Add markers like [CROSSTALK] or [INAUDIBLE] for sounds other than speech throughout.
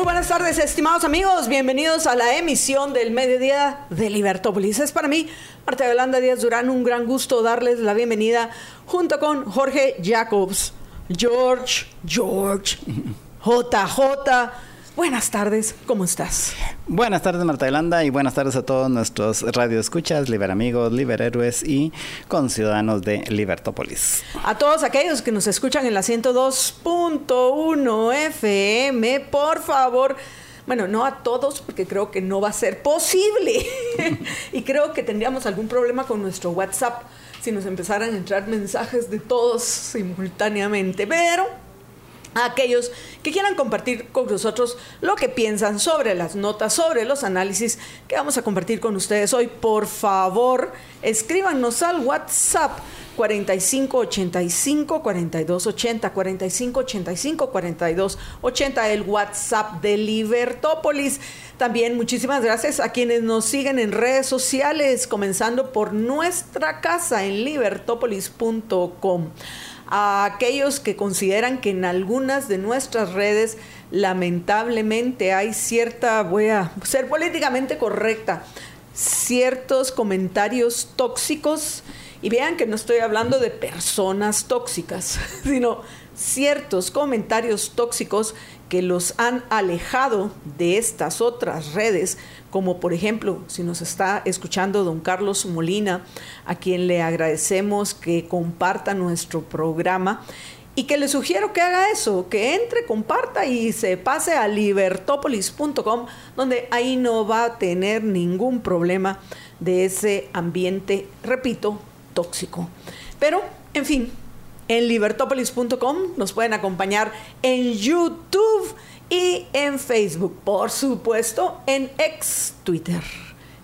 Muy buenas tardes, estimados amigos. Bienvenidos a la emisión del mediodía de Libertópolis. Es para mí, Marta Yolanda Díaz Durán, un gran gusto darles la bienvenida junto con Jorge Jacobs, George, George, [LAUGHS] JJ. Buenas tardes, ¿cómo estás? Buenas tardes Marta Yolanda y buenas tardes a todos nuestros radioescuchas, liberamigos, liberhéroes y conciudadanos de Libertópolis. A todos aquellos que nos escuchan en la 102.1 FM, por favor, bueno, no a todos porque creo que no va a ser posible [LAUGHS] y creo que tendríamos algún problema con nuestro WhatsApp si nos empezaran a entrar mensajes de todos simultáneamente, pero a aquellos que quieran compartir con nosotros lo que piensan sobre las notas, sobre los análisis que vamos a compartir con ustedes hoy, por favor, escríbanos al WhatsApp 4585 4280 4585 4280 el WhatsApp de Libertópolis. También muchísimas gracias a quienes nos siguen en redes sociales, comenzando por nuestra casa en libertópolis.com a aquellos que consideran que en algunas de nuestras redes lamentablemente hay cierta, voy a ser políticamente correcta, ciertos comentarios tóxicos. Y vean que no estoy hablando de personas tóxicas, [LAUGHS] sino ciertos comentarios tóxicos que los han alejado de estas otras redes, como por ejemplo, si nos está escuchando don Carlos Molina, a quien le agradecemos que comparta nuestro programa y que le sugiero que haga eso, que entre, comparta y se pase a libertopolis.com, donde ahí no va a tener ningún problema de ese ambiente, repito, tóxico. Pero, en fin, en libertopolis.com nos pueden acompañar en YouTube y en Facebook, por supuesto, en ex Twitter.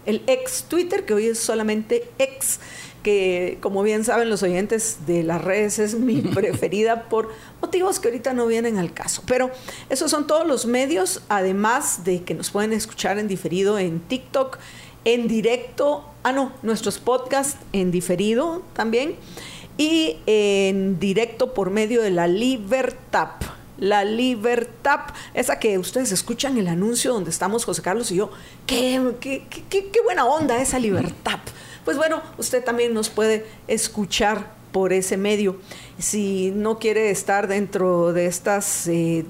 El ex Twitter, que hoy es solamente ex, que como bien saben los oyentes de las redes es mi [LAUGHS] preferida por motivos que ahorita no vienen al caso. Pero esos son todos los medios, además de que nos pueden escuchar en diferido en TikTok, en directo, ah no, nuestros podcasts en diferido también, y en directo por medio de la Libertad. La Libertad, esa que ustedes escuchan el anuncio donde estamos José Carlos y yo, qué, qué, qué, qué buena onda esa libertad. Pues bueno, usted también nos puede escuchar por ese medio. Si no quiere estar dentro de estas... Eh,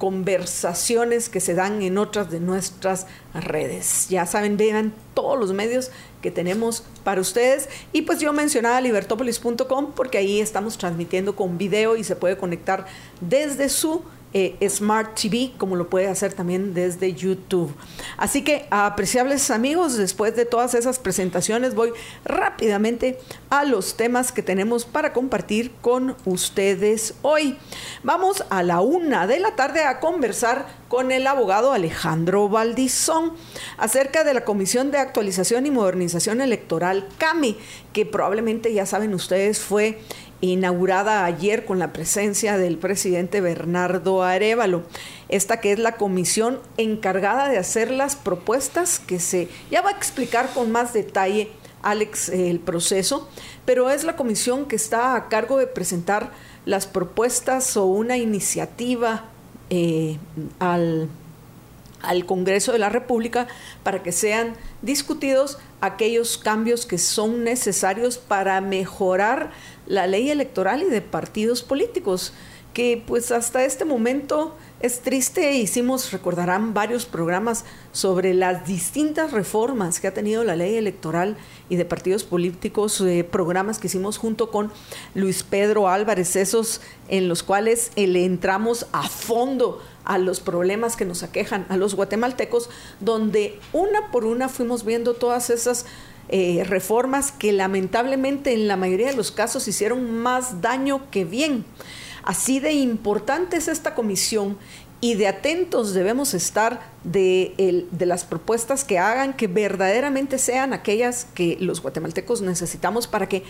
conversaciones que se dan en otras de nuestras redes. Ya saben, vean todos los medios que tenemos para ustedes. Y pues yo mencionaba libertopolis.com porque ahí estamos transmitiendo con video y se puede conectar desde su eh, Smart TV, como lo puede hacer también desde YouTube. Así que, apreciables amigos, después de todas esas presentaciones, voy rápidamente a los temas que tenemos para compartir con ustedes hoy. Vamos a la una de la tarde a conversar con el abogado Alejandro Valdizón acerca de la Comisión de Actualización y Modernización Electoral, CAMI, que probablemente ya saben ustedes fue inaugurada ayer con la presencia del presidente Bernardo Arevalo. Esta que es la comisión encargada de hacer las propuestas que se ya va a explicar con más detalle Alex el proceso, pero es la comisión que está a cargo de presentar las propuestas o una iniciativa eh, al, al Congreso de la República para que sean discutidos aquellos cambios que son necesarios para mejorar la ley electoral y de partidos políticos, que pues hasta este momento es triste, hicimos, recordarán, varios programas sobre las distintas reformas que ha tenido la ley electoral y de partidos políticos, eh, programas que hicimos junto con Luis Pedro Álvarez, esos en los cuales eh, le entramos a fondo a los problemas que nos aquejan a los guatemaltecos, donde una por una fuimos viendo todas esas eh, reformas que lamentablemente en la mayoría de los casos hicieron más daño que bien. Así de importante es esta comisión y de atentos debemos estar de, de, las propuestas que hagan que verdaderamente sean aquellas que los guatemaltecos necesitamos para que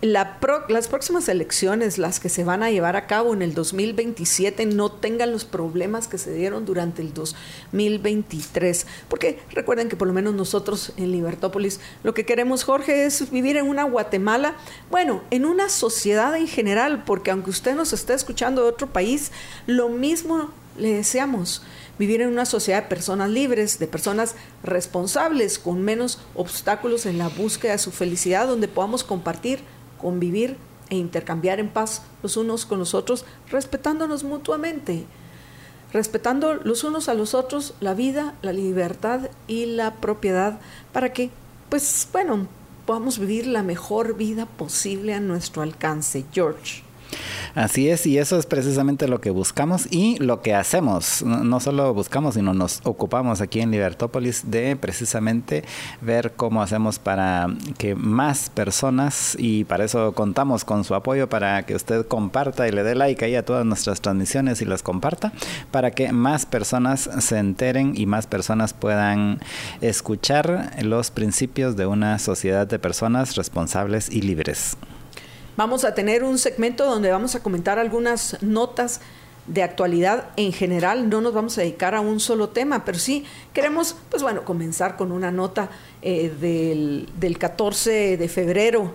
la las próximas elecciones, las que se van a llevar a cabo en el 2027, no tengan los problemas que se dieron durante el 2023. Porque recuerden que por lo menos nosotros en Libertópolis lo que queremos, Jorge, es vivir en una Guatemala, bueno, en una sociedad en general, porque aunque usted nos esté escuchando de otro país, lo mismo le deseamos vivir en una sociedad de personas libres, de personas responsables, con menos obstáculos en la búsqueda de su felicidad, donde podamos compartir, convivir e intercambiar en paz los unos con los otros, respetándonos mutuamente, respetando los unos a los otros la vida, la libertad y la propiedad, para que, pues bueno, podamos vivir la mejor vida posible a nuestro alcance. George. Así es, y eso es precisamente lo que buscamos y lo que hacemos. No, solo buscamos, sino nos ocupamos aquí en Libertópolis de precisamente ver cómo hacemos para que más personas, y para eso contamos con su apoyo, para que usted comparta y le dé like ahí a todas nuestras transmisiones y las comparta, para que más personas se enteren y más personas puedan escuchar los principios de una sociedad de personas responsables y libres. Vamos a tener un segmento donde vamos a comentar algunas notas de actualidad en general. No nos vamos a dedicar a un solo tema, pero sí queremos, pues bueno, comenzar con una nota eh, del, del 14 de febrero.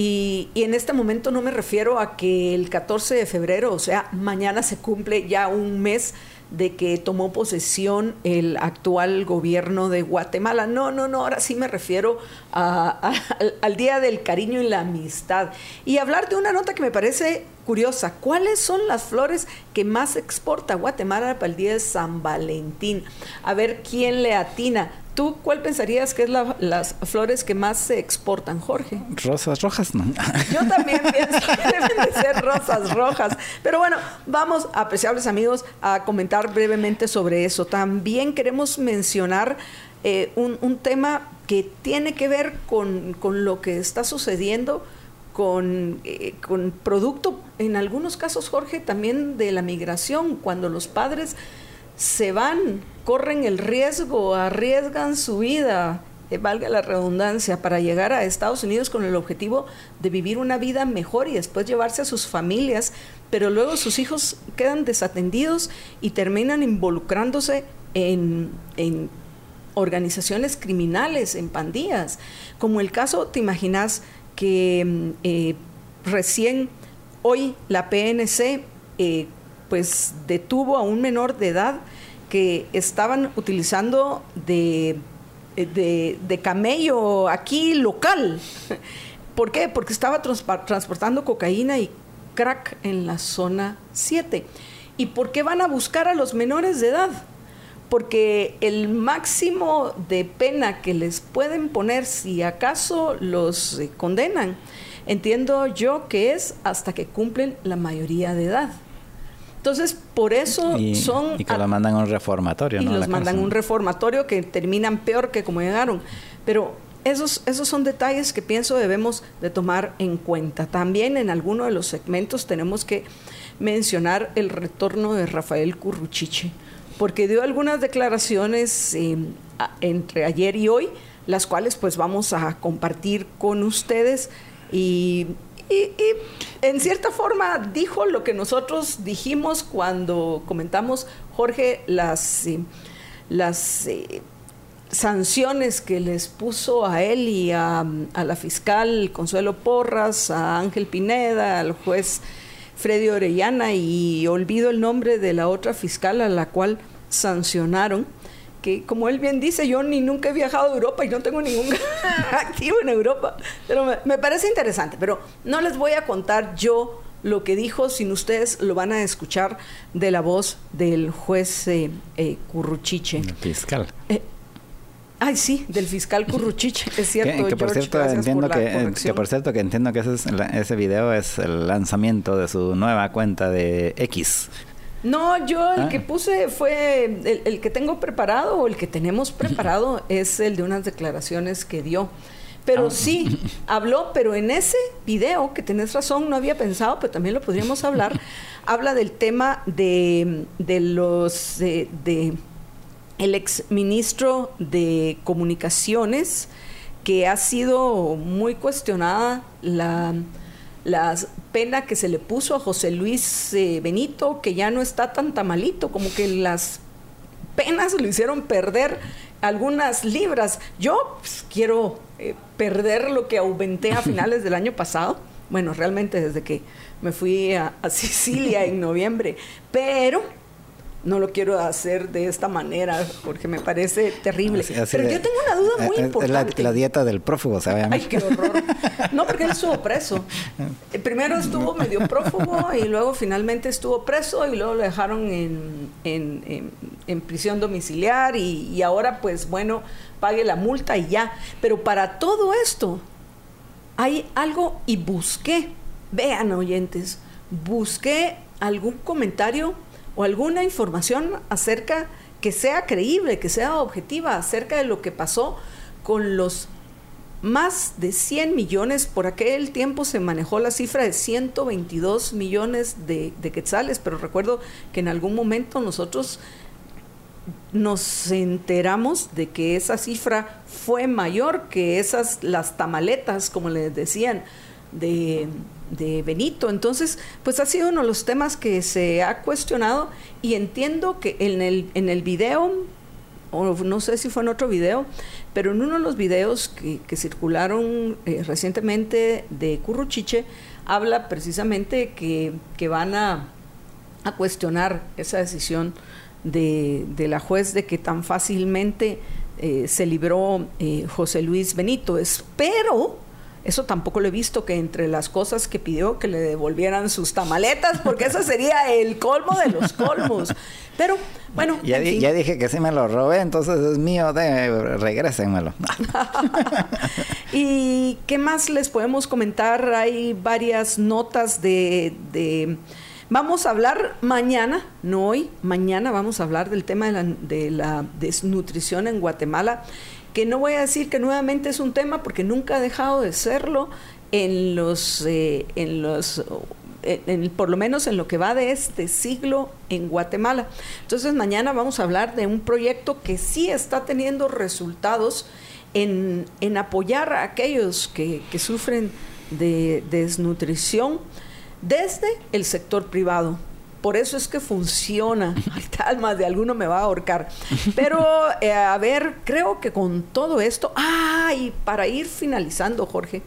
Y, en este momento no me refiero a que el 14 de febrero, o sea, mañana se cumple ya un mes de que tomó posesión el actual gobierno de Guatemala. No, no, no, ahora sí me refiero al Día del Cariño y la Amistad. Y hablar de una nota que me parece curiosa. ¿Cuáles son las flores que más exporta Guatemala para el Día de San Valentín? A ver quién le atina. ¿Tú cuál pensarías que es las flores que más se exportan, Jorge? Rosas rojas, ¿no? [LAUGHS] Yo también pienso que deben de ser rosas rojas. Pero bueno, vamos, apreciables amigos, a comentar brevemente sobre eso. También queremos mencionar eh, un, tema que tiene que ver con, lo que está sucediendo con, eh, con producto, en algunos casos, Jorge, también de la migración, cuando los padres se van, corren el riesgo, arriesgan su vida, eh, valga la redundancia, para llegar a Estados Unidos con el objetivo de vivir una vida mejor y después llevarse a sus familias, pero luego sus hijos quedan desatendidos y terminan involucrándose en, organizaciones criminales, en pandillas, como el caso, te imaginas que mm, eh, recién hoy la PNC eh, pues detuvo a un menor de edad que estaban utilizando de, de, camello aquí local. ¿Por qué? Porque estaba transportando cocaína y crack en la zona 7. ¿Y por qué van a buscar a los menores de edad? Porque el máximo de pena que les pueden poner, si acaso los eh, condenan, entiendo yo que es hasta que cumplen la mayoría de edad. Entonces, por eso son... Y que lo mandan a un reformatorio, y ¿no? los mandan a un reformatorio que terminan peor que como llegaron. Pero esos, esos son detalles que pienso debemos de tomar en cuenta. También en alguno de los segmentos tenemos que mencionar el retorno de Rafael Curruchiche, porque dio algunas declaraciones eh, entre ayer y hoy, las cuales pues vamos a compartir con ustedes y y, en cierta forma dijo lo que nosotros dijimos cuando comentamos, Jorge, las, eh, las eh, sanciones que les puso a él y a, a, la fiscal Consuelo Porras, a Ángel Pineda, al juez Freddy Orellana y olvido el nombre de la otra fiscal a la cual sancionaron que como él bien dice, yo ni nunca he viajado a Europa y no tengo ningún [LAUGHS] activo en Europa. Pero me, parece interesante, pero no les voy a contar yo lo que dijo, sino ustedes lo van a escuchar de la voz del juez eh, eh Curruchiche. El fiscal. Eh, ay, sí, del fiscal Curruchiche, es cierto. Que, por cierto entiendo que, que, por cierto que entiendo que ese, ese video es el lanzamiento de su nueva cuenta de X. No, yo el que ah. puse fue el, que tengo preparado o el que tenemos preparado [LAUGHS] es el de unas declaraciones que dio. Pero sí, [LAUGHS] habló, pero en ese video, que tenés razón, no había pensado, pero también lo podríamos hablar, [LAUGHS] habla del tema de, los, de, el ex ministro de Comunicaciones, que ha sido muy cuestionada la, la pena que se le puso a José Luis eh, Benito, que ya no está tan tamalito, como que las penas lo hicieron perder algunas libras. Yo pues, quiero eh, perder lo que aumenté a [LAUGHS] finales del año pasado. Bueno, realmente desde que me fui a, Sicilia en [LAUGHS] noviembre. Pero no lo quiero hacer de esta manera porque me parece terrible. Pero yo tengo una duda muy importante. La, dieta del prófugo, ¿sabes? Ay, qué horror. No, porque él estuvo preso. Eh, primero estuvo medio prófugo y luego finalmente estuvo preso y luego lo dejaron en, en, prisión domiciliar y, y ahora pues bueno, pague la multa y ya. Pero para todo esto hay algo y busqué, vean oyentes, busqué algún comentario o alguna información acerca que sea creíble, que sea objetiva acerca de lo que pasó con los más de 100 millones, por aquel tiempo se manejó la cifra de 122 millones de, de, quetzales, pero recuerdo que en algún momento nosotros nos enteramos de que esa cifra fue mayor que esas, las tamaletas, como les decían, de, Benito. Entonces, pues ha sido uno de los temas que se ha cuestionado y entiendo que en el, en el video, o no sé si fue en otro video, pero en uno de los videos que, circularon eh, recientemente de Curruchiche, habla precisamente que, que van a, a cuestionar esa decisión de, la juez de que tan fácilmente eh, se libró eh, José Luis Benito. Espero, eso tampoco lo he visto, que entre las cosas que pidió que le devolvieran sus tamaletas, porque eso sería el colmo de los colmos. Pero bueno. Ya, dije que si me lo robé, entonces es mío, de, regrésenmelo. [LAUGHS] ¿Y qué más les podemos comentar? Hay varias notas de Vamos a hablar mañana, no hoy, mañana vamos a hablar del tema de la, desnutrición en Guatemala, que no voy a decir que nuevamente es un tema porque nunca ha dejado de serlo en los, eh, en los por lo menos en lo que va de este siglo en Guatemala. Entonces mañana vamos a hablar de un proyecto que sí está teniendo resultados en, apoyar a aquellos que, que sufren de desnutrición desde el sector privado. Por eso es que funciona. [LAUGHS] más de alguno me va a ahorcar. Pero, eh, a ver, creo que con todo esto, ah, y para ir finalizando, Jorge,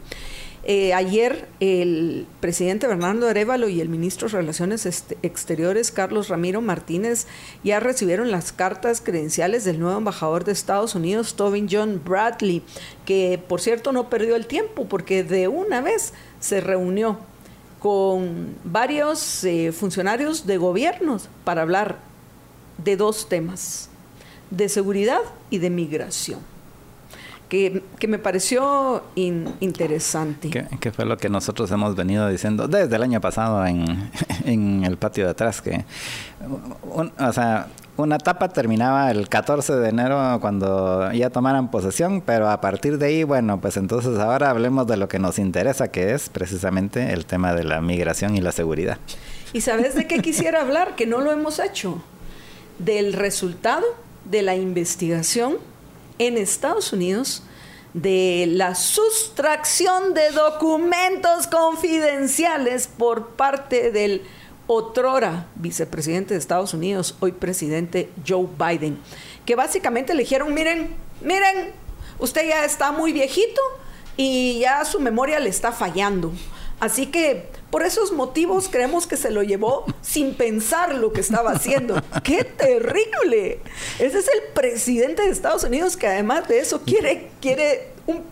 eh, ayer el presidente Bernardo Arevalo y el ministro de Relaciones Exteriores Carlos Ramiro Martínez ya recibieron las cartas credenciales del nuevo embajador de Estados Unidos, Tobin John Bradley, que por cierto no perdió el tiempo porque de una vez se reunió con varios eh, funcionarios de gobiernos para hablar de dos temas, de seguridad y de migración. Que, me pareció interesante. Que, fue lo que nosotros hemos venido diciendo desde el año pasado en, [LAUGHS] en el patio de atrás, que, o sea, una etapa terminaba el 14 de enero cuando ya tomaran posesión, pero a partir de ahí, bueno, pues entonces ahora hablemos de lo que nos interesa, que es precisamente el tema de la migración y la seguridad. ¿Y sabes de qué quisiera hablar? Que no lo hemos hecho. Del resultado de la investigación en Estados Unidos de la sustracción de documentos confidenciales por parte del otrora vicepresidente de Estados Unidos, hoy presidente Joe Biden, que básicamente le dijeron, miren, miren, usted ya está muy viejito y ya su memoria le está fallando. Así que por esos motivos creemos que se lo llevó sin pensar lo que estaba haciendo. [LAUGHS] ¡Qué terrible! Ese es el presidente de Estados Unidos que además de eso quiere, quiere un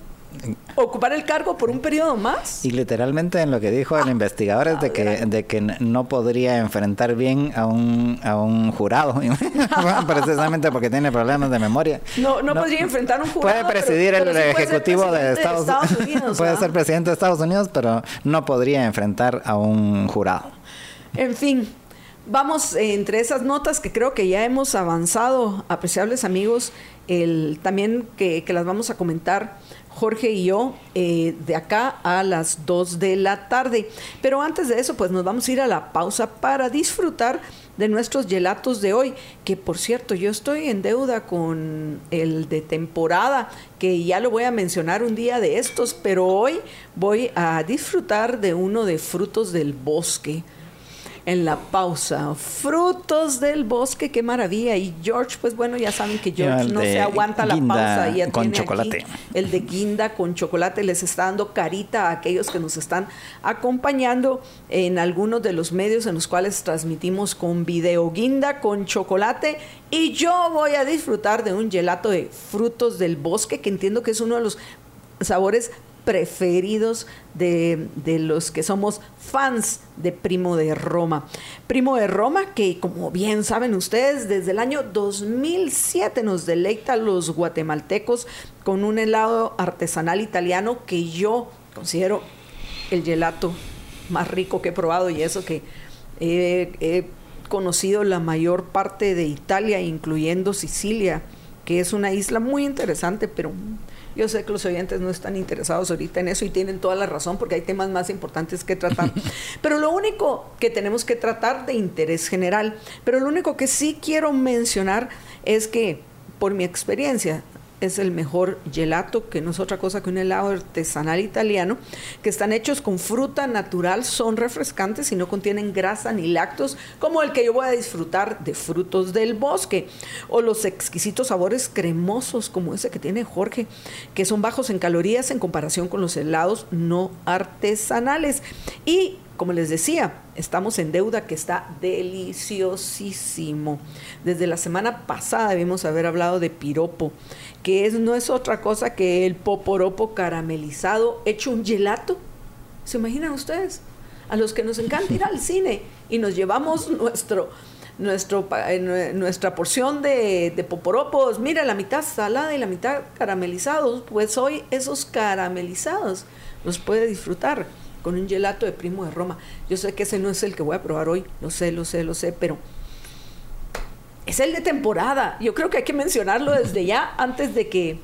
ocupar el cargo por un periodo más. Y literalmente en lo que dijo el ah, investigador es de que, de que no podría enfrentar bien a un, a un jurado, [LAUGHS] precisamente porque tiene problemas de memoria. No, no, podría enfrentar a un jurado. Puede presidir el ejecutivo de Estados, [LAUGHS] Unidos. puede ser presidente de Estados Unidos, pero no podría enfrentar a un jurado. En fin, vamos entre esas notas que creo que ya hemos avanzado, apreciables amigos, el, también que, que las vamos a comentar Jorge y yo eh, de acá a las 2 de la tarde. Pero antes de eso, pues nos vamos a ir a la pausa para disfrutar de nuestros gelatos de hoy, que por cierto yo estoy en deuda con el de temporada, que ya lo voy a mencionar un día de estos, pero hoy voy a disfrutar de uno de frutos del bosque en la pausa. Frutos del bosque, qué maravilla. Y George, pues bueno, ya saben que George no se aguanta la pausa. Ya con chocolate. el de guinda con chocolate les está dando carita a aquellos que nos están acompañando en algunos de los medios en los cuales transmitimos con video. Guinda con chocolate. Y yo voy a disfrutar de un gelato de frutos del bosque, que entiendo que es uno de los sabores preferidos de, los que somos fans de Primo de Roma. Primo de Roma, que como bien saben ustedes, desde el año 2007 nos deleita a los guatemaltecos con un helado artesanal italiano que yo considero el gelato más rico que he probado y eso que he conocido la mayor parte de Italia, incluyendo Sicilia, que es una isla muy interesante, pero yo sé que los oyentes no están interesados ahorita en eso y tienen toda la razón porque hay temas más importantes que tratar. [LAUGHS] Pero lo único que tenemos que tratar de interés general, pero lo único que sí quiero mencionar es que por mi experiencia, es el mejor gelato, que no es otra cosa que un helado artesanal italiano, que están hechos con fruta natural, son refrescantes y no contienen grasa ni lácteos, como el que yo voy a disfrutar de frutos del bosque, o los exquisitos sabores cremosos como ese que tiene Jorge, que son bajos en calorías en comparación con los helados no artesanales. Y como les decía, estamos en deuda que está deliciosísimo. Desde la semana pasada debimos haber hablado de piropo que es, no es otra cosa que el poporopo caramelizado hecho un gelato. ¿Se imaginan ustedes? A los que nos encanta ir al cine y nos llevamos nuestro, nuestro, eh, nuestra porción de, de poporopos, mira, la mitad salada y la mitad caramelizados, pues hoy esos caramelizados los puede disfrutar con un gelato de primo de Roma. Yo sé que ese no es el que voy a probar hoy, lo sé, lo sé, lo sé, pero es el de temporada. Yo creo que hay que mencionarlo desde ya antes de que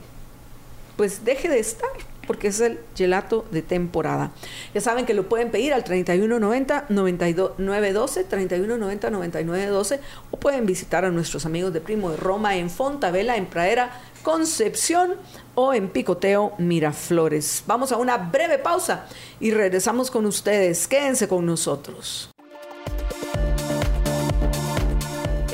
pues deje de estar, porque es el gelato de temporada. Ya saben que lo pueden pedir al 3190 9912, 3190 9912 o pueden visitar a nuestros amigos de Primo de Roma en Fontavela, en Pradera, Concepción o en Picoteo Miraflores. Vamos a una breve pausa y regresamos con ustedes. Quédense con nosotros.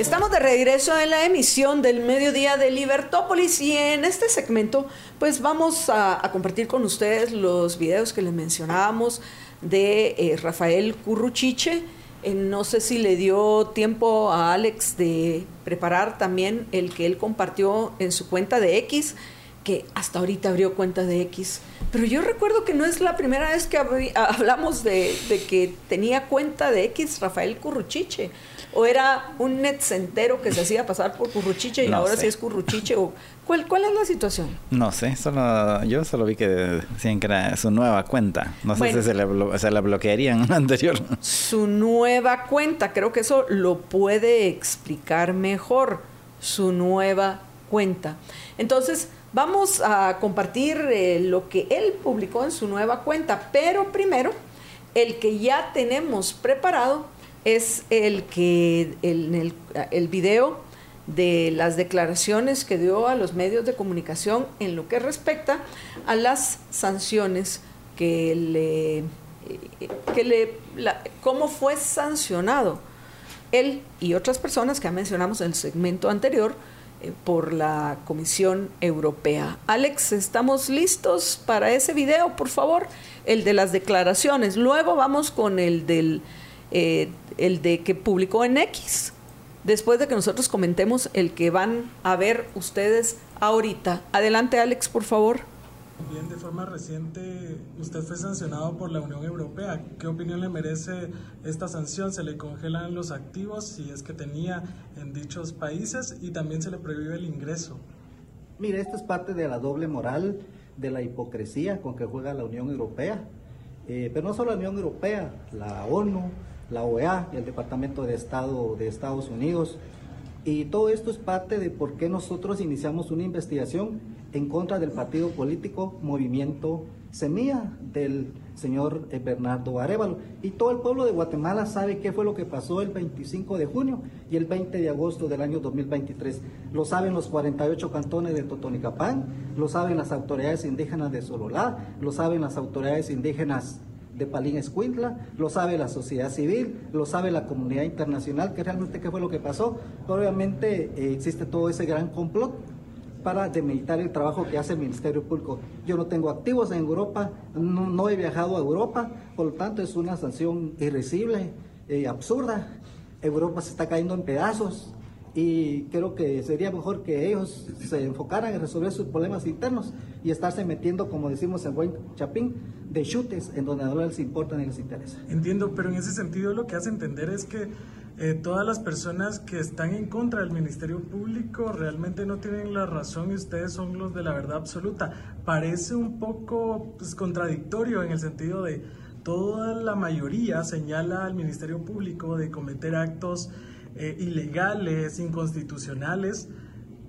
Estamos de regreso en la emisión del mediodía de Libertópolis y en este segmento pues vamos a, compartir con ustedes los videos que les mencionábamos de eh, Rafael Curruchiche. Eh, no sé si le dio tiempo a Alex de preparar también el que él compartió en su cuenta de X, que hasta ahorita abrió cuenta de X. Pero yo recuerdo que no es la primera vez que hablamos de, de que tenía cuenta de X Rafael Curruchiche o era un netcentero que se hacía pasar por curruchiche y ahora sí es curruchiche o ¿cuál, ¿cuál es la situación? No sé, solo yo solo vi que decían que era su nueva cuenta. No sé si se la, se la bloquearían anterior. Su nueva cuenta, creo que eso lo puede explicar mejor. Su nueva cuenta. Entonces, vamos a compartir eh, lo que él publicó en su nueva cuenta, pero primero, el que ya tenemos preparado es el que el, el, video de las declaraciones que dio a los medios de comunicación en lo que respecta a las sanciones que le, que le cómo fue sancionado él y otras personas que mencionamos en el segmento anterior eh, por la Comisión Europea. Alex, ¿estamos listos para ese video, por favor? El de las declaraciones. Luego vamos con el del eh, el de que publicó en X, después de que nosotros comentemos el que van a ver ustedes ahorita. Adelante Alex, por favor. Bien, de forma reciente usted fue sancionado por la Unión Europea. ¿Qué opinión le merece esta sanción? ¿Se le congelan los activos si es que tenía en dichos países y también se le prohíbe el ingreso? Mire, esto es parte de la doble moral, de la hipocresía con que juega la Unión Europea. Eh, pero no solo la Unión Europea, la ONU, la OEA y el Departamento de Estado de Estados Unidos. Y todo esto es parte de por qué nosotros iniciamos una investigación en contra del partido político Movimiento Semilla del señor eh, Bernardo Arevalo. Y todo el pueblo de Guatemala sabe qué fue lo que pasó el 25 de junio y el 20 de agosto del año 2023. Lo saben los 48 cantones de Totonicapán, lo saben las autoridades indígenas de Sololá, lo saben las autoridades indígenas de Palín Escuintla, lo sabe la sociedad civil, lo sabe la comunidad internacional, que realmente qué fue lo que pasó. Obviamente eh, existe todo ese gran complot para demeritar el trabajo que hace el Ministerio Público. Yo no tengo activos en Europa, no, he viajado a Europa, por lo tanto es una sanción irrisible, eh, absurda. Europa se está cayendo en pedazos y creo que sería mejor que ellos se enfocaran en resolver sus problemas internos y estarse metiendo, como decimos en buen chapín, de chutes en donde no les importa ni les interesa. Entiendo, pero en ese sentido lo que hace entender es que eh, todas las personas que están en contra del Ministerio Público realmente no tienen la razón y ustedes son los de la verdad absoluta. Parece un poco pues, contradictorio en el sentido de toda la mayoría señala al Ministerio Público de cometer actos eh, ilegales, inconstitucionales,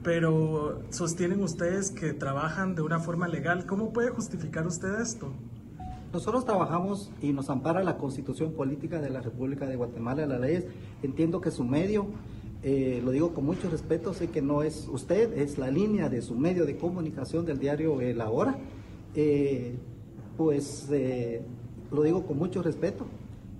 pero sostienen ustedes que trabajan de una forma legal. ¿Cómo puede justificar usted esto? Nosotros trabajamos y nos ampara la constitución política de la República de Guatemala, las leyes. Entiendo que su medio, eh, lo digo con mucho respeto, sé que no es usted, es la línea de su medio de comunicación del diario La Hora. Eh, pues eh, lo digo con mucho respeto.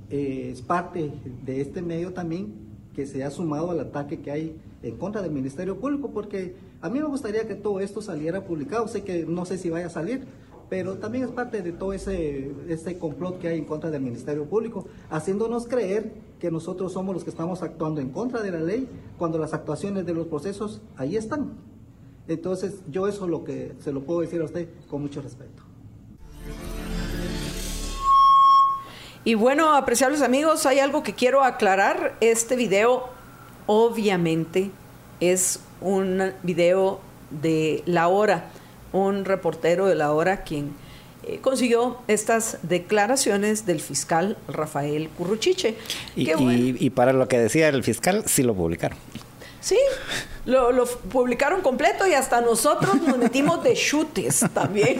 es parte de este medio también que se ha sumado al ataque que hay en contra del Ministerio Público, porque a mí me gustaría que todo esto saliera publicado. Sé que no sé si vaya a salir, pero también es parte de todo ese, ese complot que hay en contra del Ministerio Público, haciéndonos creer que nosotros somos los que estamos actuando en contra de la ley, cuando las actuaciones de los procesos ahí están. Entonces, yo eso es lo que se lo puedo decir a usted con mucho respeto. Y bueno, apreciables amigos, hay algo que quiero aclarar. Este video obviamente es un video de la hora un reportero de la hora quien eh, consiguió estas declaraciones del fiscal Rafael Curruchiche. Y, para lo que decía el fiscal, sí lo publicaron. Sí, lo, publicaron completo y hasta nosotros nos metimos de chutes también.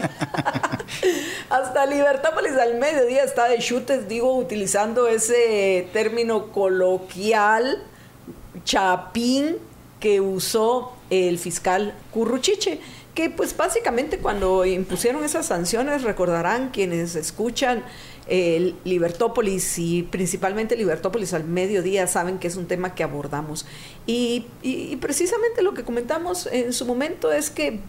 [LAUGHS] hasta Libertópolis al mediodía está de chutes, digo, utilizando ese término coloquial, chapín, que usó el fiscal Curruchiche que pues básicamente cuando impusieron esas sanciones, recordarán quienes escuchan Libertópolis y principalmente Libertópolis al mediodía saben que es un tema que abordamos. Y, precisamente lo que comentamos en su momento es que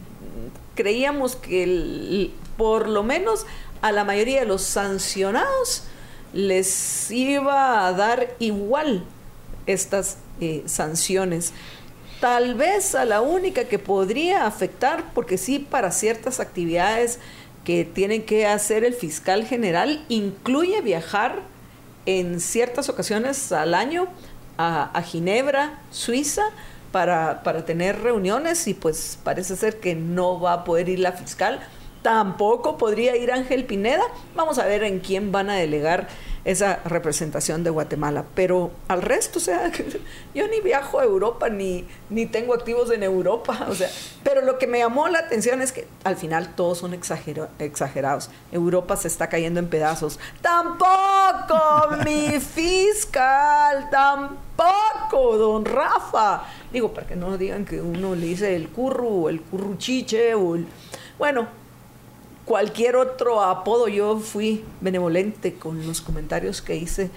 creíamos que por lo menos a la mayoría de los sancionados les iba a dar igual estas eh, sanciones tal vez a la única que podría afectar, porque sí, para ciertas actividades que tiene que hacer el fiscal general, incluye viajar en ciertas ocasiones al año a, Ginebra, Suiza, para, para tener reuniones y pues parece ser que no va a poder ir la fiscal. Tampoco podría ir Ángel Pineda. Vamos a ver en quién van a delegar esa representación de Guatemala. Pero al resto, o sea, [LAUGHS] yo ni viajo a Europa ni, ni tengo activos en Europa. [LAUGHS] O sea, pero lo que me llamó la atención es que al final todos son exagerados. Europa se está cayendo en pedazos. Tampoco, mi [LAUGHS] fiscal, tampoco, don Rafa. Digo, para que no digan que uno le dice el curru, el curruchiche, o el... Bueno, cualquier otro apodo, yo fui benevolente con los comentarios que hice,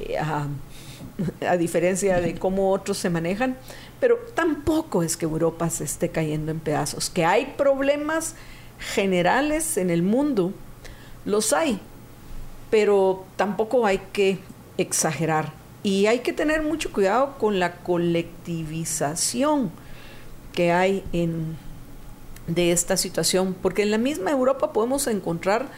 eh, [LAUGHS] a, diferencia de cómo otros se manejan, pero tampoco es que Europa se esté cayendo en pedazos, que hay problemas generales en el mundo, los hay, pero tampoco hay que exagerar. Y hay que tener mucho cuidado con la colectivización que hay en de esta situación, porque en la misma Europa podemos encontrar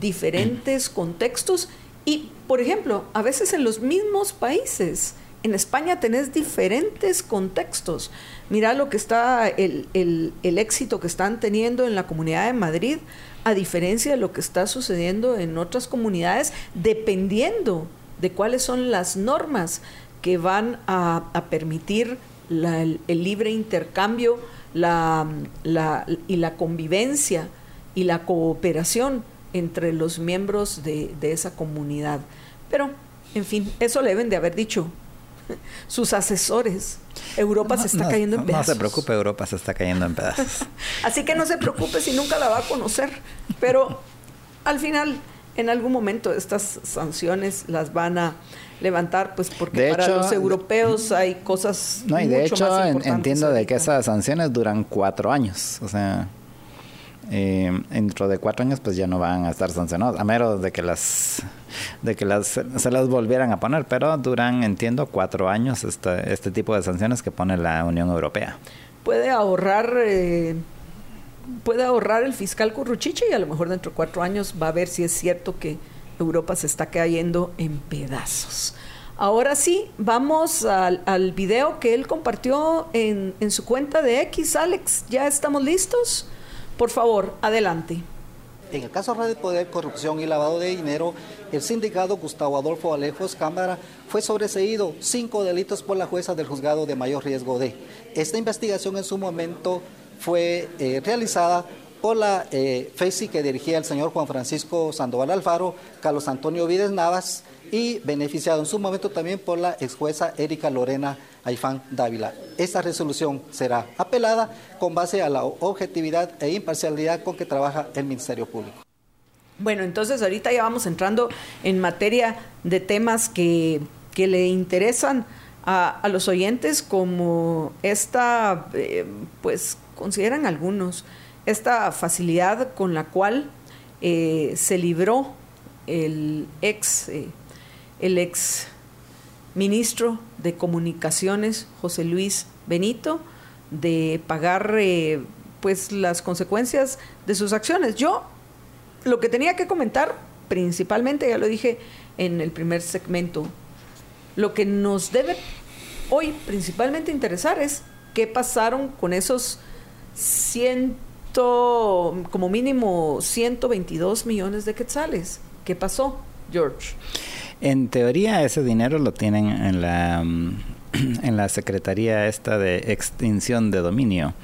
diferentes contextos y, por ejemplo, a veces en los mismos países, en España tenés diferentes contextos. Mira lo que está, el, el, éxito que están teniendo en la Comunidad de Madrid, a diferencia de lo que está sucediendo en otras comunidades, dependiendo de cuáles son las normas que van a, permitir el libre intercambio la, y la convivencia y la cooperación entre los miembros de, esa comunidad. Pero, en fin, eso le deben de haber dicho [LAUGHS] sus asesores. Europa se está cayendo en pedazos. No se preocupe, Europa se está cayendo en pedazos. [LAUGHS] Así que no se preocupe si nunca la va a conocer. Pero al final, en algún momento, estas sanciones las van a levantar, pues porque para los europeos hay cosas. No, y de hecho entiendo de que esas sanciones duran cuatro años. O sea eh, dentro de cuatro años pues ya no van a estar sancionados, a menos de que las de que las, se las volvieran a poner, pero duran, entiendo, cuatro años este, este tipo de sanciones que pone la Unión Europea. Puede ahorrar, eh, puede ahorrar el fiscal Curruchiche y a lo mejor dentro de cuatro años va a ver si es cierto que Europa se está cayendo en pedazos. Ahora sí, vamos al, video que él compartió en, en su cuenta de X, Alex. ¿Ya estamos listos? Por favor, adelante. En el caso de Poder, Corrupción y Lavado de Dinero, el sindicato Gustavo Adolfo Alejos Cámara fue sobreseído cinco delitos por la jueza del juzgado de mayor riesgo de. Esta investigación en su momento fue eh, realizada por la eh, FESI que dirigía el señor Juan Francisco Sandoval Alfaro, Carlos Antonio Vides Navas y beneficiado en su momento también por la ex jueza Erika Lorena Aifán Dávila. Esta resolución será apelada con base a la objetividad e imparcialidad con que trabaja el Ministerio Público. Bueno, entonces ahorita ya vamos entrando en materia de temas que, le interesan a, los oyentes, como esta, eh, pues consideran algunos, esta facilidad con la cual eh, se libró el ex, eh, el ex ministro de Comunicaciones, José Luis Benito, de pagar eh, pues las consecuencias de sus acciones. Yo lo que tenía que comentar principalmente, ya lo dije en el primer segmento, lo que nos debe hoy principalmente interesar es qué pasaron con esos ciento, como mínimo 122 millones de quetzales. ¿Qué pasó, George? En teoría ese dinero lo tienen en la mm, [CLEARS THROAT] en la Secretaría esta de extinción de dominio.